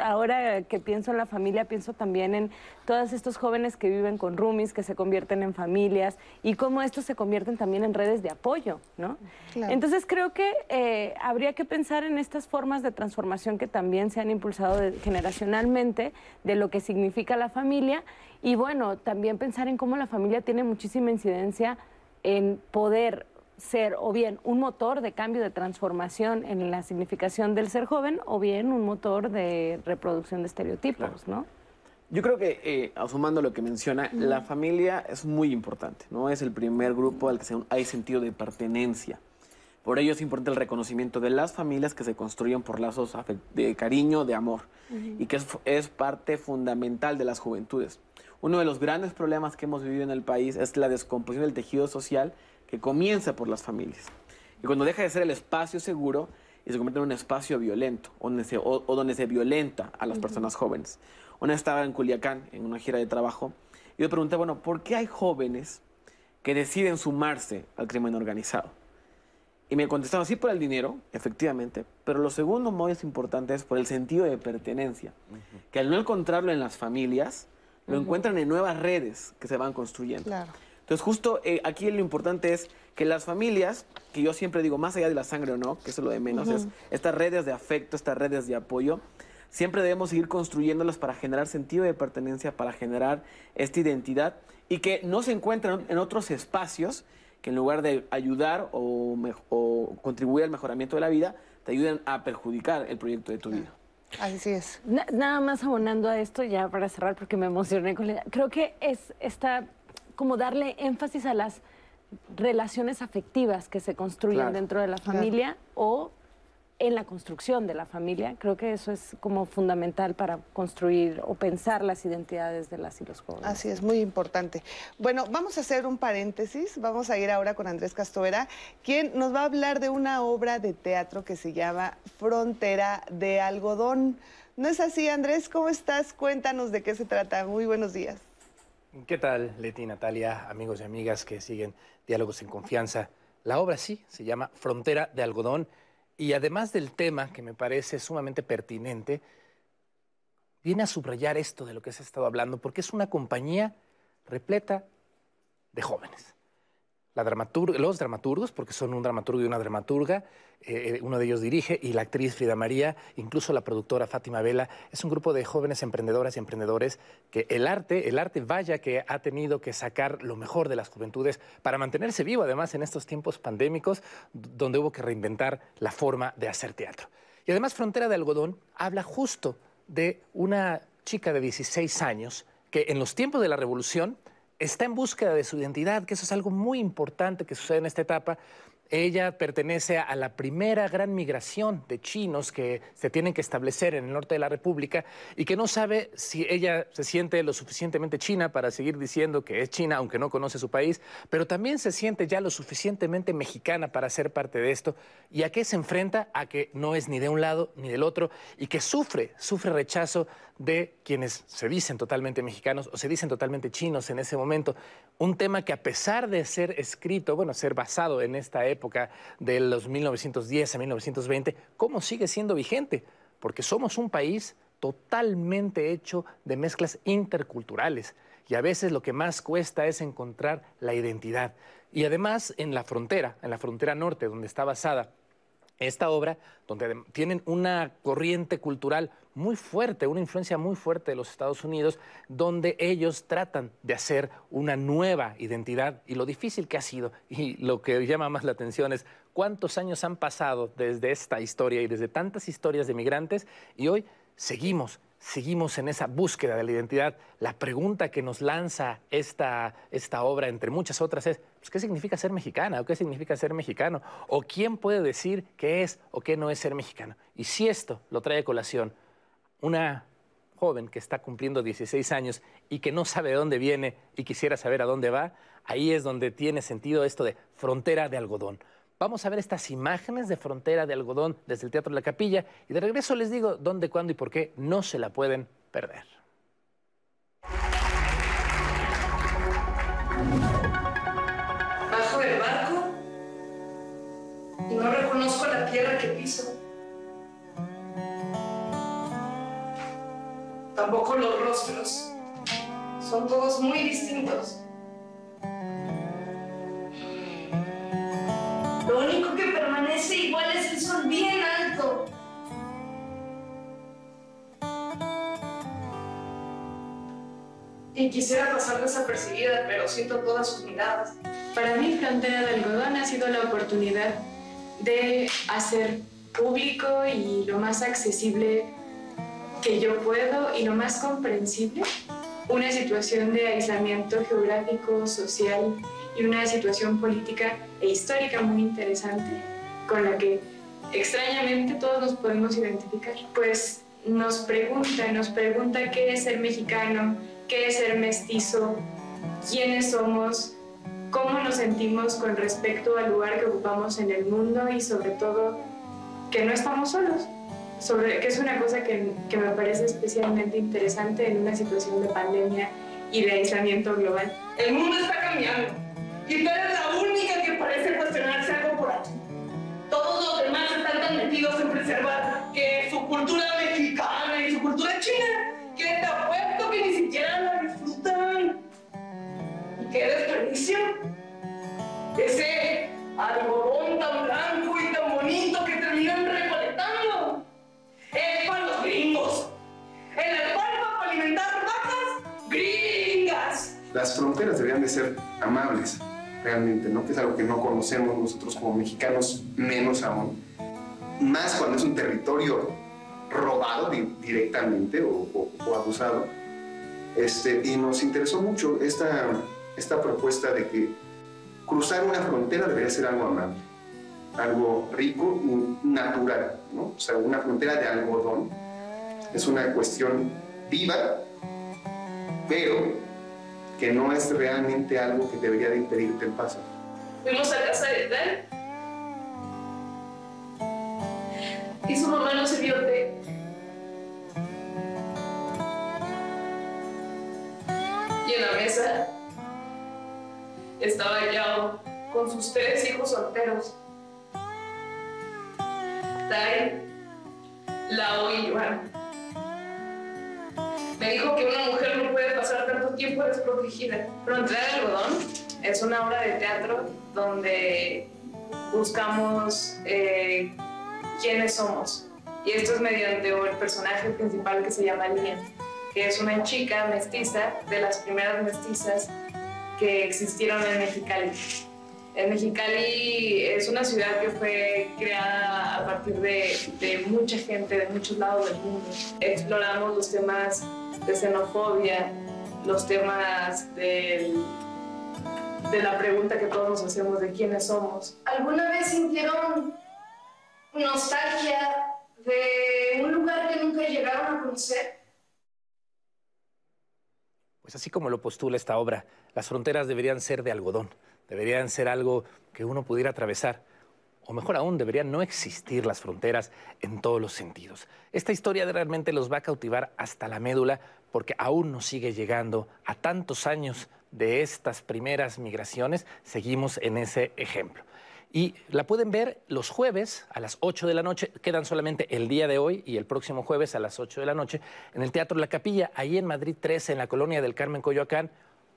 ahora que pienso en la familia, pienso también en todos estos jóvenes que viven con roomies, que se convierten en familias y cómo estos se convierten también en redes de apoyo, ¿no? Entonces creo que eh, habría que pensar en estas formas de transformación que también se han impulsado generacionalmente de lo que significa la familia y bueno, también pensar en cómo la familia tiene muchísima incidencia en poder ser o bien un motor de cambio de transformación en la significación del ser joven o bien un motor de reproducción de estereotipos, ¿no? Yo creo que, eh, lo que menciona, la familia es muy importante, ¿no? Es el primer grupo al que se- hay sentido de pertenencia. Por ello es importante el reconocimiento de las familias que se construyen por lazos de cariño, de amor, y que es, es parte fundamental de las juventudes. Uno de los grandes problemas que hemos vivido en el país es la descomposición del tejido social que comienza por las familias. Y cuando deja de ser el espacio seguro y se convierte en un espacio violento, donde se- o, o donde se violenta a las personas jóvenes. Una vez estaba en Culiacán, en una gira de trabajo, y yo pregunté, bueno, ¿por qué hay jóvenes que deciden sumarse al crimen organizado? Y me contestaron, sí por el dinero, efectivamente, pero lo segundo más importante es por el sentido de pertenencia, que al no encontrarlo en las familias, lo encuentran en nuevas redes que se van construyendo. Claro. Entonces, justo eh, aquí lo importante es que las familias, que yo siempre digo, más allá de la sangre o no, que eso es lo de menos, es estas redes de afecto, estas redes de apoyo, siempre debemos seguir construyéndolas para generar sentido de pertenencia, para generar esta identidad y que no se encuentren en otros espacios que en lugar de ayudar o, contribuir al mejoramiento de la vida, te ayuden a perjudicar el proyecto de tu vida. Así es. Na- nada más abonando a esto, ya para cerrar, porque me emocioné con la idea. Creo que es esta, como darle énfasis a las relaciones afectivas que se construyen Claro. dentro de la Claro. familia o en la construcción de la familia. Creo que eso es como fundamental para construir o pensar las identidades de las y los jóvenes. Así es, muy importante. Bueno, vamos a hacer un paréntesis. Vamos a ir ahora con Andrés Castovera, quien nos va a hablar de una obra de teatro que se llama Frontera de Algodón. ¿No es así, Andrés? ¿Cómo estás? Cuéntanos de qué se trata. Muy buenos días. ¿Qué tal, Leti, Natalia, amigos y amigas que siguen Diálogos en Confianza? La obra sí, se llama Frontera de Algodón y además del tema que me parece sumamente pertinente, viene a subrayar esto de lo que se ha estado hablando porque es una compañía repleta de jóvenes. La los dramaturgos, porque son un dramaturgo y una dramaturga, eh, uno de ellos dirige, y la actriz Frida María, incluso la productora Fátima Vela, es un grupo de jóvenes emprendedoras y emprendedores que el arte, el arte vaya que ha tenido que sacar lo mejor de las juventudes para mantenerse vivo, además en estos tiempos pandémicos, donde hubo que reinventar la forma de hacer teatro. Y además Frontera de Algodón habla justo de una chica de 16 años que en los tiempos de la revolución está en búsqueda de su identidad, que eso es algo muy importante que sucede en esta etapa. Ella pertenece a la primera gran migración de chinos que se tienen que establecer en el norte de la República y que no sabe si ella se siente lo suficientemente china para seguir diciendo que es china, aunque no conoce su país, pero también se siente ya lo suficientemente mexicana para ser parte de esto. ¿Y a qué se enfrenta? A que no es ni de un lado ni del otro y que sufre, sufre rechazo de quienes se dicen totalmente mexicanos o se dicen totalmente chinos en ese momento. Un tema que a pesar de ser escrito, bueno, ser basado en esta época de los 1910 a 1920, ¿cómo sigue siendo vigente? Porque somos un país totalmente hecho de mezclas interculturales y a veces lo que más cuesta es encontrar la identidad. Y además en la frontera, en la frontera norte, donde está basada esta obra, donde tienen una corriente cultural muy fuerte, una influencia muy fuerte de los Estados Unidos, donde ellos tratan de hacer una nueva identidad y lo difícil que ha sido. Y lo que llama más la atención es cuántos años han pasado desde esta historia y desde tantas historias de migrantes y hoy seguimos, seguimos en esa búsqueda de la identidad. La pregunta que nos lanza esta, esta obra, entre muchas otras, es pues, ¿qué significa ser mexicana o qué significa ser mexicano? ¿O quién puede decir qué es o qué no es ser mexicano? Y si esto lo trae a colación una joven que está cumpliendo 16 años y que no sabe de dónde viene y quisiera saber a dónde va, ahí es donde tiene sentido esto de frontera de algodón. Vamos a ver estas imágenes de frontera de algodón desde el Teatro de la Capilla y de regreso les digo dónde, cuándo y por qué no se la pueden perder. Bajo del barco y no reconozco la tierra que piso. Tampoco los rostros. Son todos muy distintos. Y quisiera pasar desapercibida, pero siento todas sus miradas. Para mí, Frontera de Algodón ha sido la oportunidad de hacer público y lo más accesible que yo puedo y lo más comprensible una situación de aislamiento geográfico, social y una situación política e histórica muy interesante con la que extrañamente todos nos podemos identificar. Pues nos pregunta, nos pregunta qué es ser mexicano, qué es ser mestizo, quiénes somos, cómo nos sentimos con respecto al lugar que ocupamos en el mundo y sobre todo que no estamos solos, sobre, que es una cosa que, que me parece especialmente interesante en una situación de pandemia y de aislamiento global. El mundo está cambiando y tú eres la única que parece cuestionarse algo por aquí. Todos los demás están tan metidos en preservar que su cultura mexicana y su cultura qué desperdicio. Ese algodón tan blanco y tan bonito que terminan recolectando es para los gringos. En la palma para alimentar vacas gringas. Las fronteras deberían de ser amables, realmente, ¿no? Que es algo que no conocemos nosotros como mexicanos, menos aún. Más cuando es un territorio robado di- directamente o, o- o abusado. Este, y nos interesó mucho esta, esta propuesta de que cruzar una frontera debería ser algo amable, algo rico y natural, ¿no? O sea, una frontera de algodón es una cuestión viva, pero que no es realmente algo que debería de impedirte el paso. Fuimos a casa de tal y su mamá no se vio té. Y en la mesa estaba Yao con sus tres hijos solteros. Tai, Lao y Yuan. Me dijo que una mujer no puede pasar tanto tiempo desprotegida. Frontera de Algodón es una obra de teatro donde buscamos eh, quiénes somos. Y esto es mediante el personaje principal que se llama Lía, que es una chica mestiza, de las primeras mestizas que existieron en Mexicali. En Mexicali es una ciudad que fue creada a partir de, de mucha gente de muchos lados del mundo. Exploramos los temas de xenofobia, los temas del- de la pregunta que todos nos hacemos de quiénes somos. ¿Alguna vez sintieron nostalgia de un lugar que nunca llegaron a conocer? Pues así como lo postula esta obra, las fronteras deberían ser de algodón, deberían ser algo que uno pudiera atravesar. O mejor aún, deberían no existir las fronteras en todos los sentidos. Esta historia realmente los va a cautivar hasta la médula porque aún nos sigue llegando a tantos años de estas primeras migraciones, seguimos en ese ejemplo. Y la pueden ver los jueves a las 8 de la noche. Quedan solamente el día de hoy y el próximo jueves a las 8 de la noche en el Teatro La Capilla, ahí en Madrid 13, en la colonia del Carmen Coyoacán.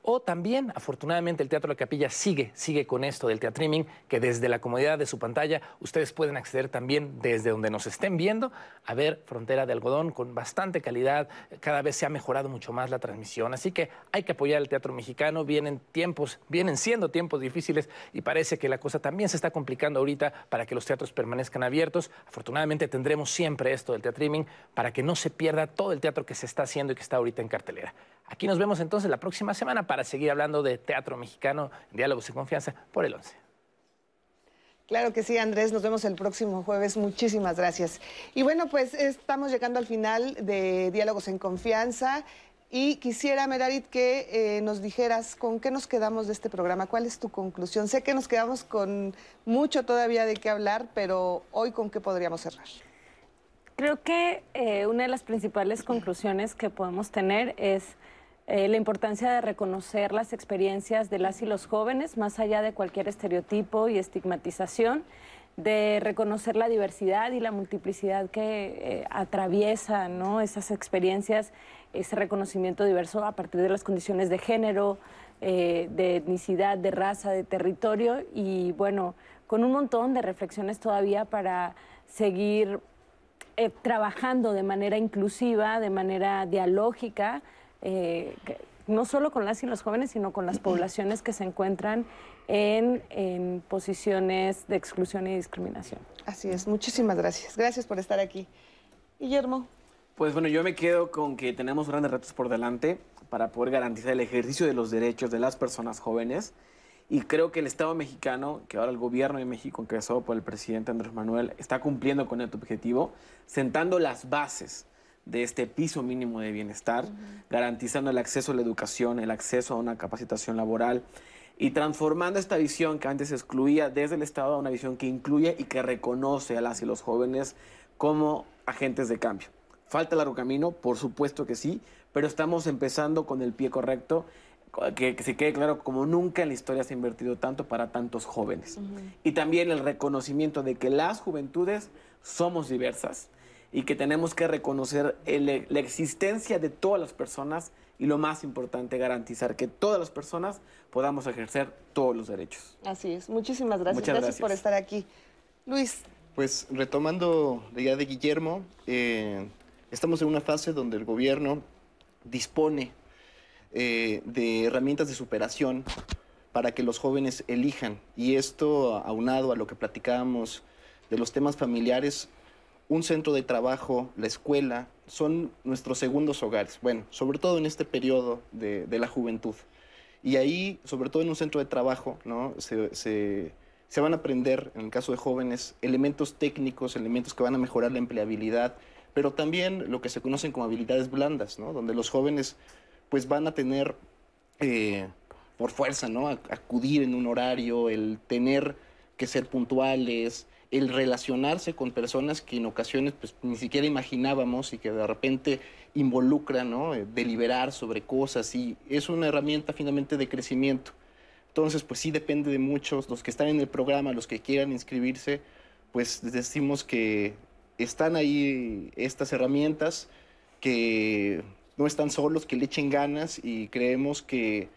O también, afortunadamente, el Teatro La Capilla sigue, sigue con esto del teatriming, que desde la comodidad de su pantalla ustedes pueden acceder también desde donde nos estén viendo a ver Frontera de Algodón con bastante calidad. Cada vez se ha mejorado mucho más la transmisión, así que hay que apoyar el teatro mexicano. Vienen tiempos, vienen siendo tiempos difíciles y parece que la cosa también se está complicando ahorita para que los teatros permanezcan abiertos. Afortunadamente tendremos siempre esto del teatriming para que no se pierda todo el teatro que se está haciendo y que está ahorita en cartelera. Aquí nos vemos entonces la próxima semana para seguir hablando de teatro mexicano, diálogos y confianza por el 11. Claro que sí, Andrés. Nos vemos el próximo jueves. Muchísimas gracias. Y bueno, pues estamos llegando al final de Diálogos en Confianza. Y quisiera, Merarit, que eh, nos dijeras con qué nos quedamos de este programa. ¿Cuál es tu conclusión? Sé que nos quedamos con mucho todavía de qué hablar, pero hoy con qué podríamos cerrar. Creo que eh, una de las principales conclusiones que podemos tener es eh, la importancia de reconocer las experiencias de las y los jóvenes, más allá de cualquier estereotipo y estigmatización, de reconocer la diversidad y la multiplicidad que eh, atraviesa ¿no? esas experiencias, ese reconocimiento diverso a partir de las condiciones de género, eh, de etnicidad, de raza, de territorio y bueno, con un montón de reflexiones todavía para seguir trabajando de manera inclusiva, de manera dialógica, eh, no solo con las y los jóvenes, sino con las poblaciones que se encuentran en, en posiciones de exclusión y discriminación. Así es, muchísimas gracias. Gracias por estar aquí. Guillermo. Pues bueno, yo me quedo con que tenemos grandes retos por delante para poder garantizar el ejercicio de los derechos de las personas jóvenes. Y creo que el Estado mexicano, que ahora el gobierno de México, encabezado por el presidente Andrés Manuel, está cumpliendo con este objetivo, sentando las bases de este piso mínimo de bienestar, garantizando el acceso a la educación, el acceso a una capacitación laboral y transformando esta visión que antes excluía desde el Estado a una visión que incluye y que reconoce a las y los jóvenes como agentes de cambio. Falta largo camino, por supuesto que sí, pero estamos empezando con el pie correcto que, que, se quede claro, como nunca en la historia se ha invertido tanto para tantos jóvenes. Uh -huh. Y también el reconocimiento de que las juventudes somos diversas y que tenemos que reconocer el, la existencia de todas las personas y lo más importante, garantizar que todas las personas podamos ejercer todos los derechos. Así es. Muchísimas gracias. Muchas gracias, gracias. por estar aquí. Luis. Pues retomando la idea de Guillermo, eh, estamos en una fase donde el gobierno dispone eh, de herramientas de superación para que los jóvenes elijan. Y esto, aunado a lo que platicábamos de los temas familiares, un centro de trabajo, la escuela, son nuestros segundos hogares. Bueno, sobre todo en este periodo de, la juventud. Y ahí, sobre todo en un centro de trabajo, ¿no? se van a aprender, en el caso de jóvenes, elementos técnicos, elementos que van a mejorar la empleabilidad, pero también lo que se conocen como habilidades blandas, ¿no? donde los jóvenes pues van a tener eh, por fuerza, ¿no? acudir en un horario, el tener que ser puntuales, el relacionarse con personas que en ocasiones pues, ni siquiera imaginábamos y que de repente involucran, ¿no? Eh, deliberar sobre cosas y es una herramienta finalmente de crecimiento. Entonces, pues sí depende de muchos, los que están en el programa, los que quieran inscribirse, pues decimos que están ahí estas herramientas que no están solos, que le echen ganas y creemos que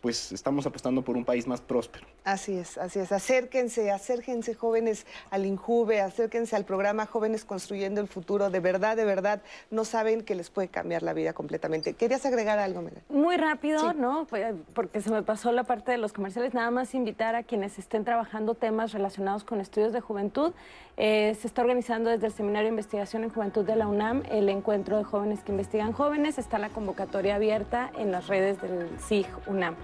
pues estamos apostando por un país más próspero. Así es, así es. Acérquense, acérquense jóvenes al INJUVE, acérquense al programa Jóvenes Construyendo el Futuro. De verdad, de verdad, no saben que les puede cambiar la vida completamente. ¿Querías agregar algo, Mela? Muy rápido, Sí. ¿no? Porque se me pasó la parte de los comerciales. Nada más invitar a quienes estén trabajando temas relacionados con estudios de juventud. Eh, se está organizando desde el Seminario de Investigación en Juventud de la UNAM el encuentro de jóvenes que investigan jóvenes. Está la convocatoria abierta en las redes del SIG UNAM.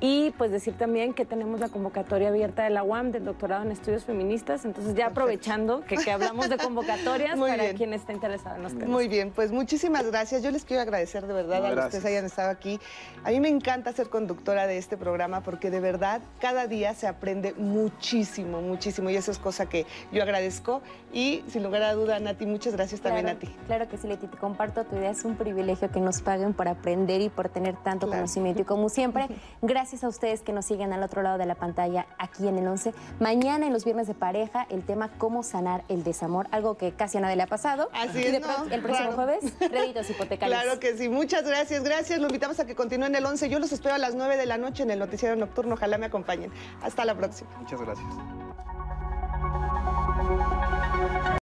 Y pues decir también que tenemos la convocatoria abierta de la UAM del doctorado en estudios feministas. Entonces ya aprovechando que, que hablamos de convocatorias Muy para bien. quien esté interesado en los temas. Muy bien, pues muchísimas gracias. Yo les quiero agradecer de verdad a los que hayan estado aquí. A mí me encanta ser conductora de este programa porque de verdad cada día se aprende muchísimo, muchísimo y eso es cosa que yo agradezco. Y sin lugar a duda, Nati, muchas gracias también Claro, a ti. Claro que sí, Leti, te comparto tu idea. Es un privilegio que nos paguen por aprender y por tener tanto Claro. conocimiento. Y como siempre, gracias a ustedes que nos siguen al otro lado de la pantalla aquí en el 11. Mañana en los viernes de pareja, el tema cómo sanar el desamor, algo que casi a nadie le ha pasado. Así y es, de ¿no? el próximo Claro. jueves, créditos hipotecarios. Claro que sí, muchas gracias, gracias. Lo invitamos a que continúen el 11. Yo los espero a las 9 de la noche en el noticiero nocturno. Ojalá me acompañen. Hasta la próxima. Muchas gracias.